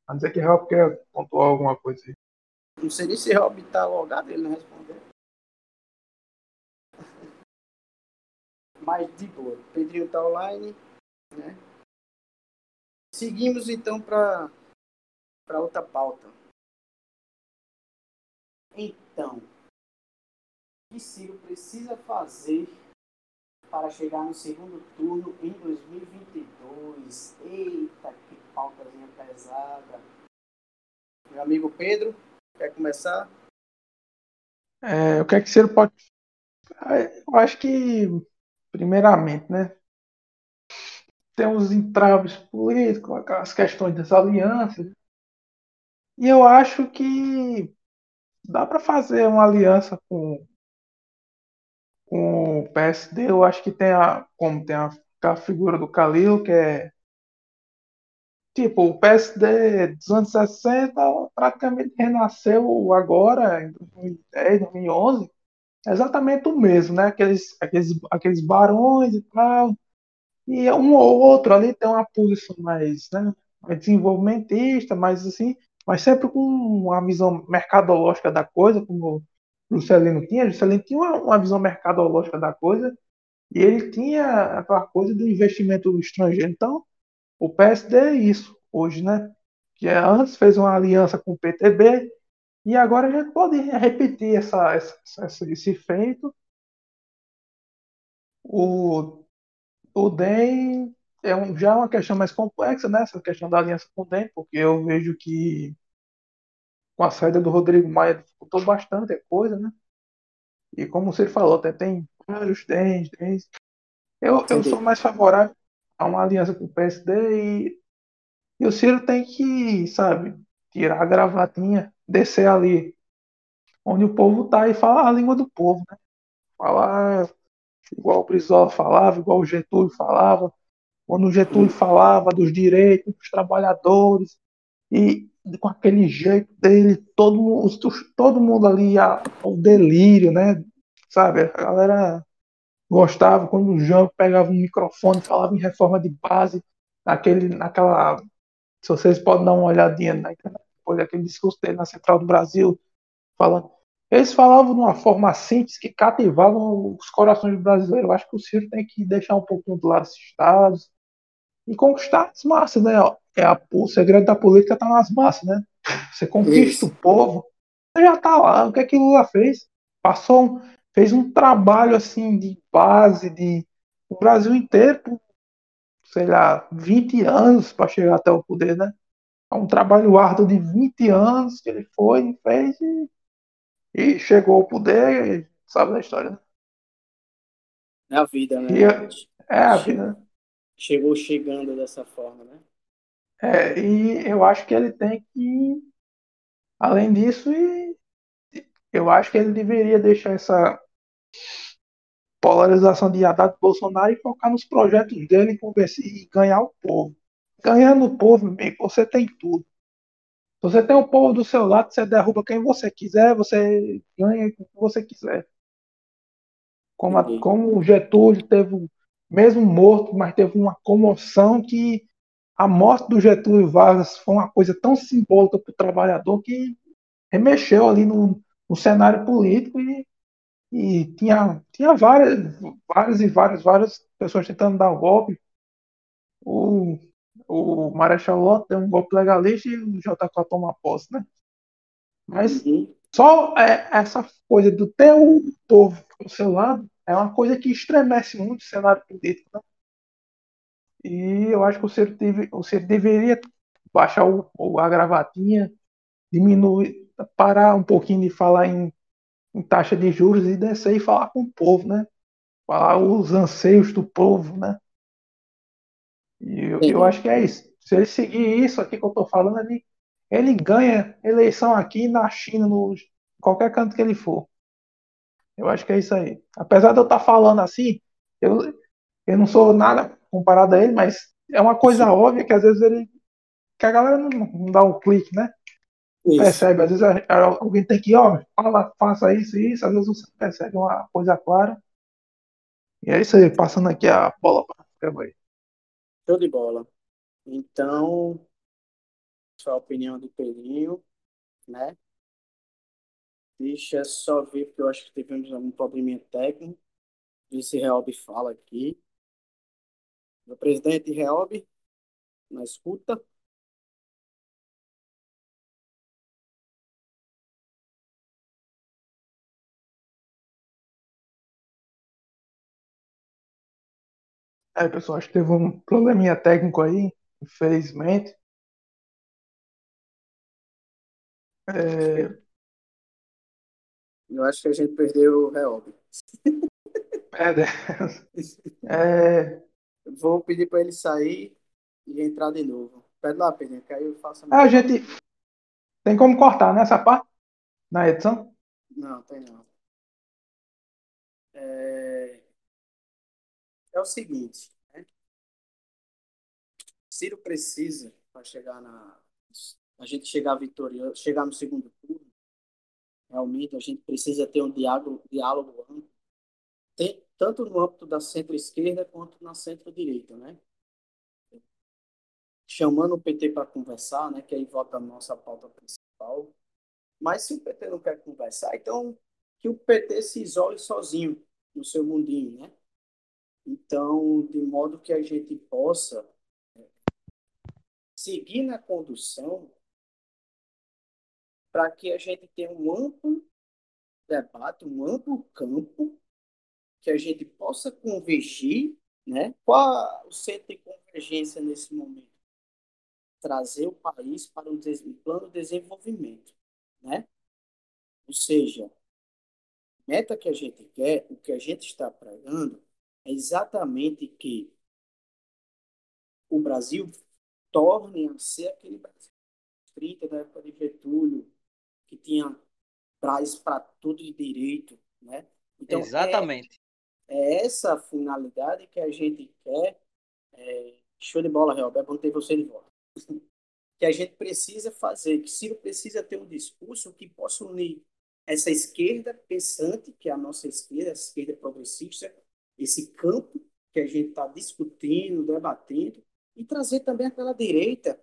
Speaker 4: A não ser que Rob quer pontuar alguma coisa aí.
Speaker 2: Não sei nem se Rob tá logado, ele não respondeu. Mas de boa. Pedrinho tá online, né? Seguimos então para para outra pauta. Então, o que Ciro precisa fazer para chegar no segundo turno em 2022? Eita, que pautazinha pesada. Meu amigo Pedro, quer começar?
Speaker 4: É, o que é que Ciro pode. Eu acho que, primeiramente, né? tem os entraves políticos, as questões das alianças. E eu acho que dá para fazer uma aliança com, com o PSD. Eu acho que tem a, como tem a, a figura do Calil, que é tipo, o PSD dos anos 60 praticamente renasceu agora, em 2010, 2011, exatamente o mesmo, né? Aqueles, aqueles, aqueles barões e tal, e um ou outro ali tem uma posição mais, né, mais desenvolvimentista, mais assim, mas sempre com uma visão mercadológica da coisa, como o Juscelino tinha. O Juscelino tinha uma, uma visão mercadológica da coisa e ele tinha aquela coisa do investimento estrangeiro. Então, o PSD é isso hoje, né? Que é, antes fez uma aliança com o PTB e agora a gente pode repetir essa, essa, esse feito. O o DEM é um, já é uma questão mais complexa, né? Essa questão da aliança com o DEM, porque eu vejo que com a saída do Rodrigo Maia dificultou bastante a coisa, né? E como você falou, até tem vários DEMs, DEMs. Eu, eu sou mais favorável a uma aliança com o PSD e, e o Ciro tem que, sabe, tirar a gravatinha, descer ali onde o povo tá e falar a língua do povo, né? Falar igual o Brizola falava, igual o Getúlio falava, quando o Getúlio falava dos direitos dos trabalhadores, e com aquele jeito dele, todo todo mundo ali ao delírio, né? Sabe? A galera gostava quando o João pegava um microfone e falava em reforma de base, naquele, naquela. Se vocês podem dar uma olhadinha na internet, depois daquele discurso dele na Central do Brasil, falando eles falavam de uma forma simples que cativavam os corações brasileiros. Eu acho que o Ciro tem que deixar um pouquinho do lado esses estados e conquistar as massas, né? É a, o segredo da política está nas massas, né? Você conquista Isso. o povo, você já está lá. O que é que Lula fez? Passou, fez um trabalho assim de base de o Brasil inteiro, por, sei lá, 20 anos para chegar até o poder, né? É um trabalho árduo de 20 anos que ele foi e fez e e chegou ao poder e sabe da história. Né?
Speaker 2: É a vida, né?
Speaker 4: E, é, é a vida. Né?
Speaker 2: chegou chegando dessa forma, né?
Speaker 4: É, e eu acho que ele tem que, além disso, e eu acho que ele deveria deixar essa polarização de Haddad Bolsonaro e focar nos projetos dele e ganhar o povo. Ganhando o povo, amigo, você tem tudo. Você tem o povo do seu lado, você derruba quem você quiser, você ganha o que você quiser. Como, a, como o Getúlio teve, mesmo morto, mas teve uma comoção que a morte do Getúlio Vargas foi uma coisa tão simbólica para o trabalhador que remexeu ali no, no cenário político e, e tinha, tinha várias, várias e várias, várias pessoas tentando dar o golpe. O, o Marechal Lott deu um golpe legalista e o JK toma posse, né? Mas uhum. só é, essa coisa do ter o povo ao seu lado é uma coisa que estremece muito o cenário político. Né? E eu acho que o Ciro, deve, o Ciro deveria baixar o, a gravatinha, diminuir, parar um pouquinho de falar em, em, taxa de juros e descer e falar com o povo, né? Falar os anseios do povo, né? E eu, eu acho que é isso. Se ele seguir isso aqui que eu estou falando, ele, ele ganha eleição aqui na China, no qualquer canto que ele for. Eu acho que é isso aí. Apesar de eu estar tá falando assim, eu, eu não sou nada comparado a ele, mas é uma coisa Sim. óbvia que às vezes ele. que a galera não, não dá um clique, né? Isso. Percebe, às vezes alguém tem que, ó, fala, faça isso e isso, às vezes você percebe uma coisa clara. E é isso aí, passando aqui a bola para aí.
Speaker 2: Show de bola. Então, sua a opinião do Pedrinho, né? Deixa só ver, porque eu acho que tivemos algum probleminha técnico. Disse Reob fala aqui. O presidente Reob, na escuta.
Speaker 4: É, pessoal, acho que teve um probleminha técnico aí, infelizmente. É...
Speaker 2: Eu acho que a gente perdeu o Reob.
Speaker 4: É, é...
Speaker 2: Vou pedir para ele sair e entrar de novo. Pede lá, Pedro, que aí eu faço
Speaker 4: a. Ah, gente. Tem como cortar nessa né, parte? Na edição?
Speaker 2: Não, tem não. É, é o seguinte. Né? Ciro precisa, para chegar na. A gente chegar vitorioso, chegar no segundo turno, realmente a gente precisa ter um diálogo, diálogo amplo tem, tanto no âmbito da centro-esquerda quanto na centro-direita, né? Chamando o PT para conversar, né? Que aí vota a nossa pauta principal. Mas se o PT não quer conversar, então que o PT se isole sozinho no seu mundinho, né? Então, de modo que a gente possa é, seguir na condução para que a gente tenha um amplo debate, um amplo campo que a gente possa convergir, né? Qual o centro de convergência nesse momento? Trazer o país para um plano de desenvolvimento, né? Ou seja, meta que a gente quer, o que a gente está pregando, é exatamente que o Brasil torne a ser aquele Brasil 30 da época de Getúlio, que tinha traz para tudo de direito, né?
Speaker 3: Então, Exatamente.
Speaker 2: É essa finalidade que a gente quer. É, show de bola, Real. É bom ter você de volta. que a gente precisa fazer, que Ciro precisa ter um discurso que possa unir essa esquerda pensante, que é a nossa esquerda, a esquerda progressista, esse campo que a gente está discutindo, debatendo, e trazer também aquela direita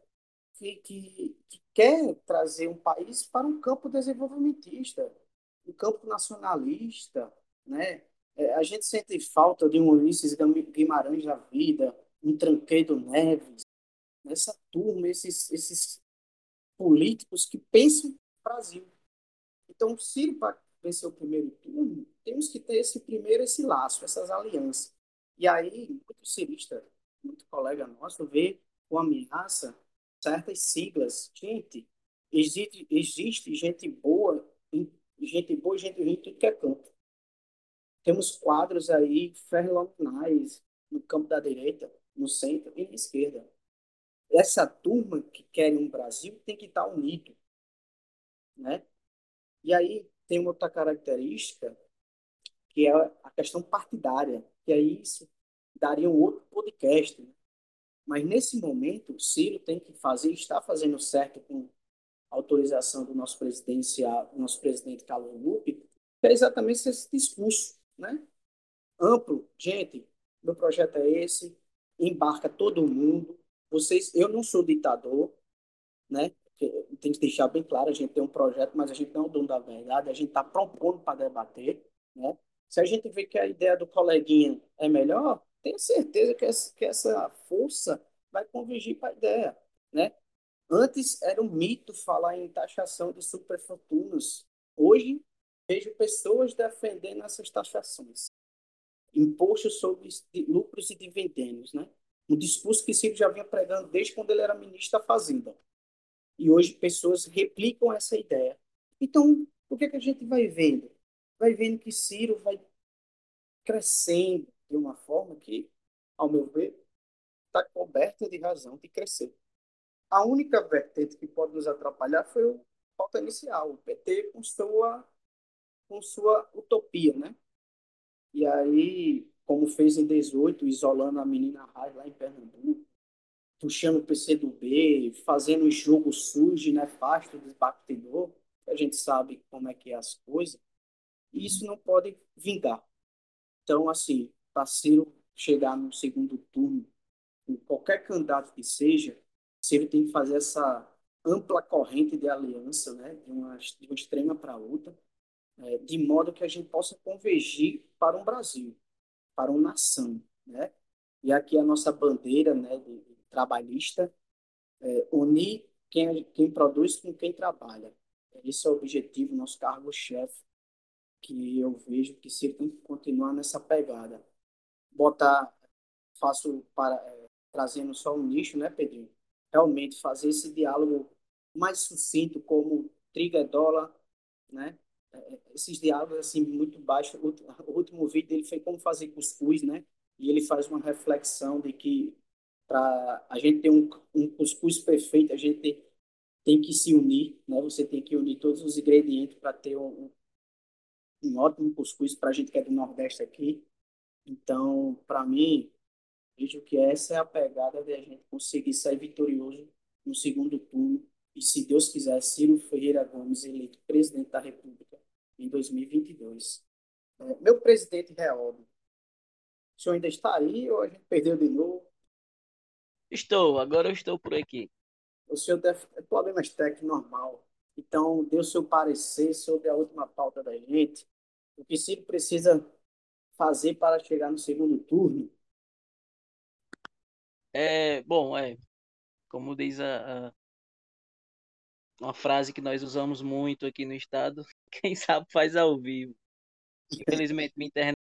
Speaker 2: que, que, que, quer trazer um país para um campo desenvolvimentista, um campo nacionalista, né? É, a gente sente falta de um Ulisses Guimarães da vida, um Tranquedo Neves, essa turma, esses, esses políticos que pensam no Brasil. Então, para vencer o primeiro turno, temos que ter esse primeiro, esse laço, essas alianças. E aí, muito cirista, muito colega nosso, vê com ameaça certas siglas. Gente, existe, existe gente boa, gente boa gente ruim tudo que é canto. Temos quadros aí fenomenais no campo da direita. no centro e na esquerda. Essa turma que quer um Brasil tem que estar unido, né? E aí tem uma outra característica que é a questão partidária, que aí isso daria um outro podcast. Né? Mas nesse momento, o Ciro tem que fazer, está fazendo certo com autorização do nosso presidente, nosso presidente Carlos Lupe, é exatamente esse discurso, né? Amplo, gente, meu projeto é esse, embarca todo mundo. Vocês, eu não sou ditador, né? Tem que deixar bem claro, a gente tem um projeto, mas a gente não é o dono da verdade, a gente está propondo para debater, né? Se a gente vê que a ideia do coleguinha é melhor, tenho certeza que essa, que essa força vai convergir para a ideia, né? Antes era um mito falar em taxação de superfortunas. Hoje vejo pessoas defendendo essas taxações. Imposto sobre lucros e dividendos, né? Um discurso que Ciro já vinha pregando desde quando ele era ministro da Fazenda. E hoje pessoas replicam essa ideia. Então, o que, é que a gente vai vendo? vai vendo que Ciro vai crescendo de uma forma que, ao meu ver, está coberta de razão de crescer. A única vertente que pode nos atrapalhar foi o falta inicial, o PT com sua, com sua utopia, né? E aí, como fez em 18, isolando a menina Raiz lá em Pernambuco, puxando o PC do B, fazendo um jogo sujo e nefasto dos bastidor, a gente sabe como é que é as coisas e isso não pode vingar. Então, assim, para Ciro chegar no segundo turno, com qualquer candidato que seja, Ciro tem que fazer essa ampla corrente de aliança, né, de uma, de uma extrema para outra, é, de modo que a gente possa convergir para um Brasil, para uma nação, né? E aqui a nossa bandeira, né, de trabalhista, é, unir quem, quem produz com quem trabalha. Esse é o objetivo, nosso cargo-chefe que eu vejo que se tem que continuar nessa pegada. Botar, faço para, é, trazendo só um nicho, né, Pedrinho? Realmente fazer esse diálogo mais sucinto, como triga dólar, né? É, é, esses diálogos, assim, muito baixos. O, o último vídeo dele foi como fazer cuscuz, né? E ele faz uma reflexão de que para a gente ter um, um cuscuz perfeito, a gente tem que se unir, né? Você tem que unir todos os ingredientes para ter um, um ótimo cuscuz para a gente que é do Nordeste aqui. Então, para mim, vejo que essa é a pegada de a gente conseguir sair vitorioso no segundo turno. E, se Deus quiser, Ciro Ferreira Gomes eleito presidente da República em 2022. É, meu presidente Realdo, o senhor ainda está aí ou a gente perdeu de novo?
Speaker 3: Estou, agora eu estou por aqui.
Speaker 2: O senhor deve ter problemas técnicos normal. Então, dê o seu parecer sobre a última pauta da gente o que Ciro precisa fazer para chegar no segundo turno?
Speaker 3: É, bom, é, como diz a, a, uma frase que nós usamos muito aqui no estado, quem sabe faz ao vivo. Infelizmente, minha internet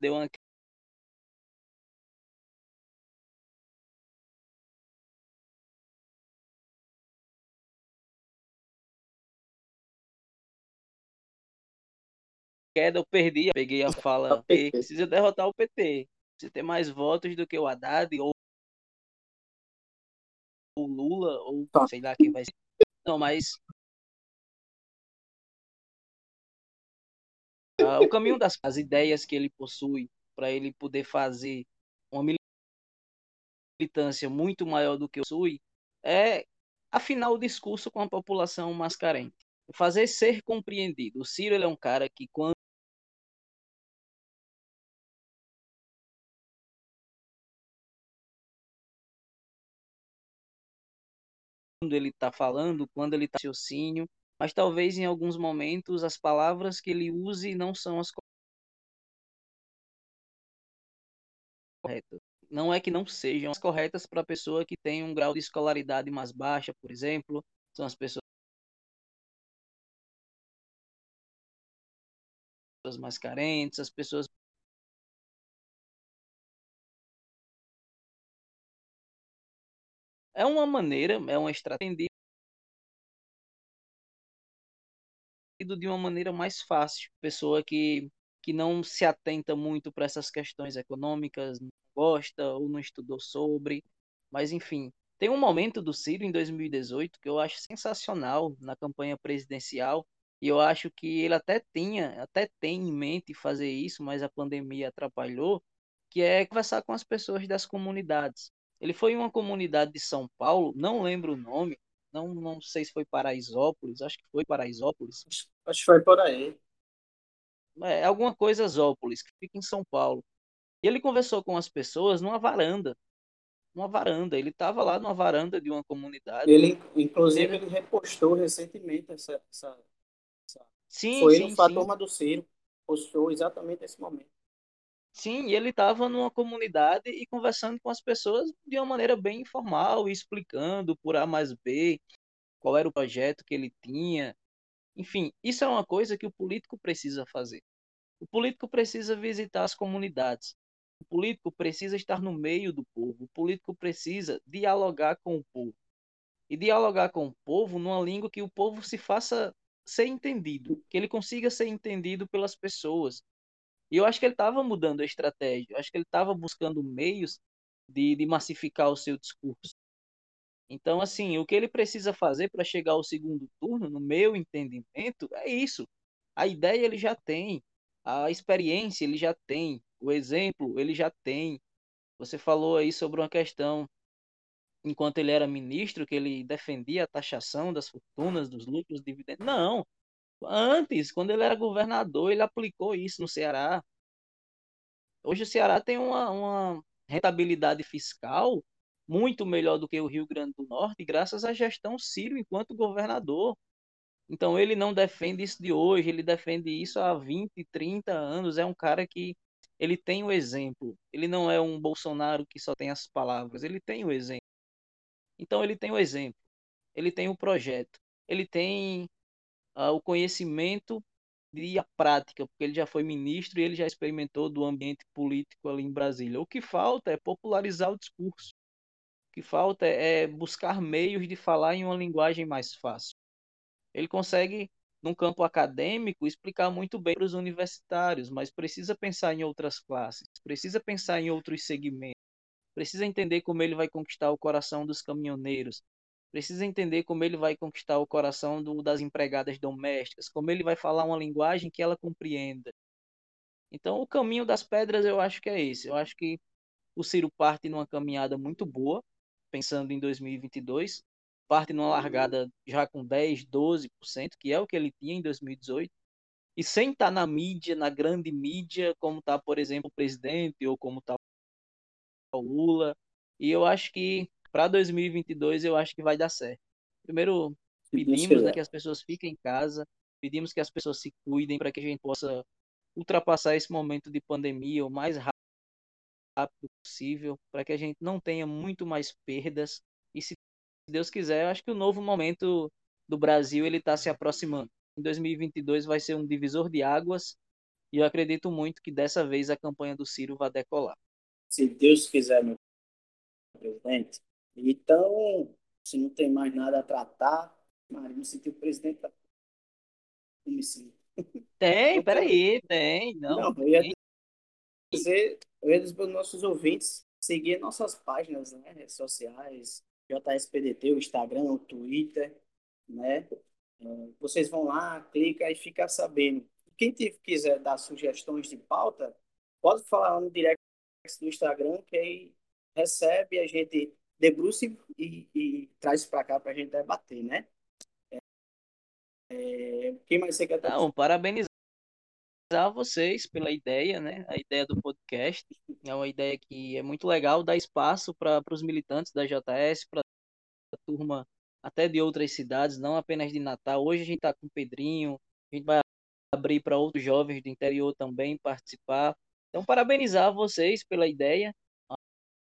Speaker 3: deu uma queda eu perdi, peguei a fala, precisa derrotar o PT. Precisa ter mais votos do que o Haddad ou o Lula, ou tá. sei lá quem vai ser. Não, mas uh, o caminho das as ideias que ele possui para ele poder fazer uma militância muito maior do que o possui é afinar o discurso com a população mais carente. Fazer ser compreendido. O Ciro ele é um cara que quando quando ele está falando, quando ele está raciocínio, mas talvez em alguns momentos as palavras que ele use não são as corretas. Não é que não sejam as corretas para a pessoa que tem um grau de escolaridade mais baixa, por exemplo, são as pessoas mais carentes, as pessoas É uma maneira, é uma estratégia de uma maneira mais fácil. Pessoa que, que não se atenta muito para essas questões econômicas, não gosta ou não estudou sobre, mas enfim. Tem um momento do Ciro em 2018 que eu acho sensacional na campanha presidencial, e eu acho que ele até tinha, até tem em mente fazer isso, mas a pandemia atrapalhou, que é conversar com as pessoas das comunidades. Ele foi em uma comunidade de São Paulo, não lembro o nome, não, não sei se foi Paraisópolis, acho que foi Paraisópolis.
Speaker 2: Acho que foi por aí.
Speaker 3: É, alguma coisa Zópolis, que fica em São Paulo. E ele conversou com as pessoas numa varanda. Numa varanda. Ele estava lá numa varanda de uma comunidade.
Speaker 2: Ele, inclusive, ele, ele repostou recentemente essa. essa, essa...
Speaker 3: Sim,
Speaker 2: foi
Speaker 3: sim,
Speaker 2: no Fator do Ciro. Postou exatamente nesse momento.
Speaker 3: Sim, ele estava numa comunidade e conversando com as pessoas de uma maneira bem informal, explicando por A mais B qual era o projeto que ele tinha. Enfim, isso é uma coisa que o político precisa fazer. O político precisa visitar as comunidades. O político precisa estar no meio do povo. O político precisa dialogar com o povo. E dialogar com o povo numa língua que o povo se faça ser entendido, que ele consiga ser entendido pelas pessoas, e eu acho que ele estava mudando a estratégia, eu acho que ele estava buscando meios de, de massificar o seu discurso. Então, assim, o que ele precisa fazer para chegar ao segundo turno, no meu entendimento, é isso. A ideia ele já tem, a experiência ele já tem, o exemplo ele já tem. Você falou aí sobre uma questão, enquanto ele era ministro, que ele defendia a taxação das fortunas, dos lucros, dividendos. Não, Antes, quando ele era governador, ele aplicou isso no Ceará. Hoje o Ceará tem uma, uma rentabilidade fiscal muito melhor do que o Rio Grande do Norte, graças à gestão Ciro enquanto governador. Então ele não defende isso de hoje, ele defende isso há 20, 30 anos. É um cara que ele tem o exemplo. Ele não é um Bolsonaro que só tem as palavras, ele tem o exemplo. Então ele tem o exemplo, ele tem o projeto, ele tem uh, o conhecimento e a prática, porque ele já foi ministro e ele já experimentou do ambiente político ali em Brasília. O que falta é popularizar o discurso. O que falta é buscar meios de falar em uma linguagem mais fácil. Ele consegue, num campo acadêmico, explicar muito bem para os universitários, mas precisa pensar em outras classes, precisa pensar em outros segmentos, precisa entender como ele vai conquistar o coração dos caminhoneiros, precisa entender como ele vai conquistar o coração do, das empregadas domésticas, como ele vai falar uma linguagem que ela compreenda. Então, o caminho das pedras eu acho que é esse. Eu acho que o Ciro parte numa caminhada muito boa, pensando em 2022, parte numa largada já com 10, 12%, que é o que ele tinha em 2018, e sem estar na mídia, na grande mídia, como está, por exemplo, o presidente ou como está o Lula. E eu acho que para 2022 eu acho que vai dar certo. Primeiro, pedimos né, que as pessoas fiquem em casa, pedimos que as pessoas se cuidem para que a gente possa ultrapassar esse momento de pandemia o mais rápido possível, para que a gente não tenha muito mais perdas. E se Deus quiser, eu acho que o novo momento do Brasil ele está se aproximando. Em 2022 vai ser um divisor de águas e eu acredito muito que dessa vez a campanha do Ciro vai decolar.
Speaker 2: Se Deus quiser, meu presidente, então, se não tem mais nada a tratar, Maria, me senti o presidente da comissão.
Speaker 3: Tem, peraí, tem. Não, não eu ia
Speaker 2: dizer, eu ia dizer para os nossos ouvintes seguir nossas páginas, né, redes sociais, JSPDT, o Instagram, o Twitter, né? Vocês vão lá, clica e fica sabendo. Quem quiser dar sugestões de pauta, pode falar no direct do Instagram, que aí recebe, a gente debruça e, e traz para cá para a gente debater, né? É, quem mais você quer
Speaker 3: Não, parabenizar vocês pela ideia, né? A ideia do podcast é uma ideia que é muito legal, dá espaço para os militantes da JS, para a turma até de outras cidades, não apenas de Natal. Hoje a gente está com o Pedrinho, a gente vai abrir para outros jovens do interior também participar. Então, parabenizar vocês pela ideia.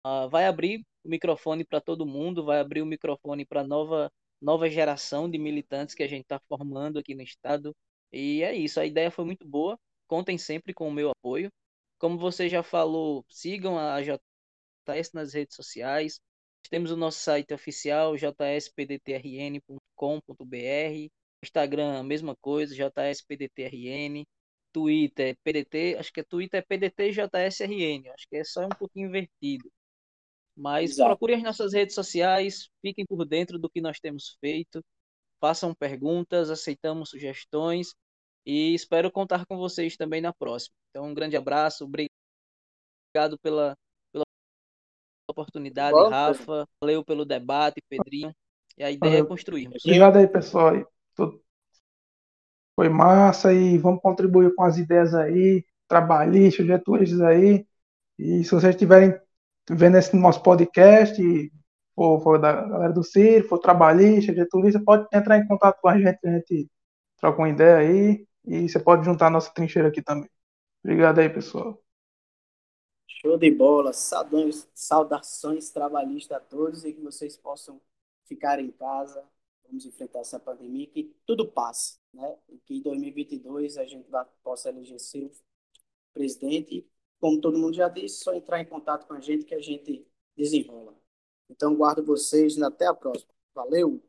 Speaker 3: Uh, vai abrir o microfone para todo mundo, vai abrir o microfone para nova nova geração de militantes que a gente está formando aqui no estado. E é isso, a ideia foi muito boa. Contem sempre com o meu apoio. Como você já falou, sigam a JS nas redes sociais. Temos o nosso site oficial, jspdtrn.com.br. Instagram, mesma coisa, JSPDTRN. Twitter, PDT, acho que é Twitter é acho que é só um pouquinho invertido. Mas Exato. procurem as nossas redes sociais, fiquem por dentro do que nós temos feito, façam perguntas, aceitamos sugestões e espero contar com vocês também na próxima. Então, um grande abraço, obrigado pela, pela oportunidade, Bom, Rafa, valeu pelo debate, Pedrinho, e a ideia é construirmos.
Speaker 4: Obrigado aí, pessoal. Foi massa e vamos contribuir com as ideias aí, trabalhistas, getulistas aí. E se vocês estiverem vendo esse nosso podcast, for, for da galera do CIR, for trabalhista, getulista, pode entrar em contato com a gente, a gente troca uma ideia aí e você pode juntar a nossa trincheira aqui também. Obrigado aí, pessoal.
Speaker 2: Show de bola. Saudações, saudações trabalhistas a todos e que vocês possam ficar em casa. Vamos enfrentar essa pandemia que tudo passa né? E que em 2022 a gente possa eleger seu presidente. Como todo mundo já disse, só entrar em contato com a gente que a gente desenrola. Então, guardo vocês até a próxima. Valeu!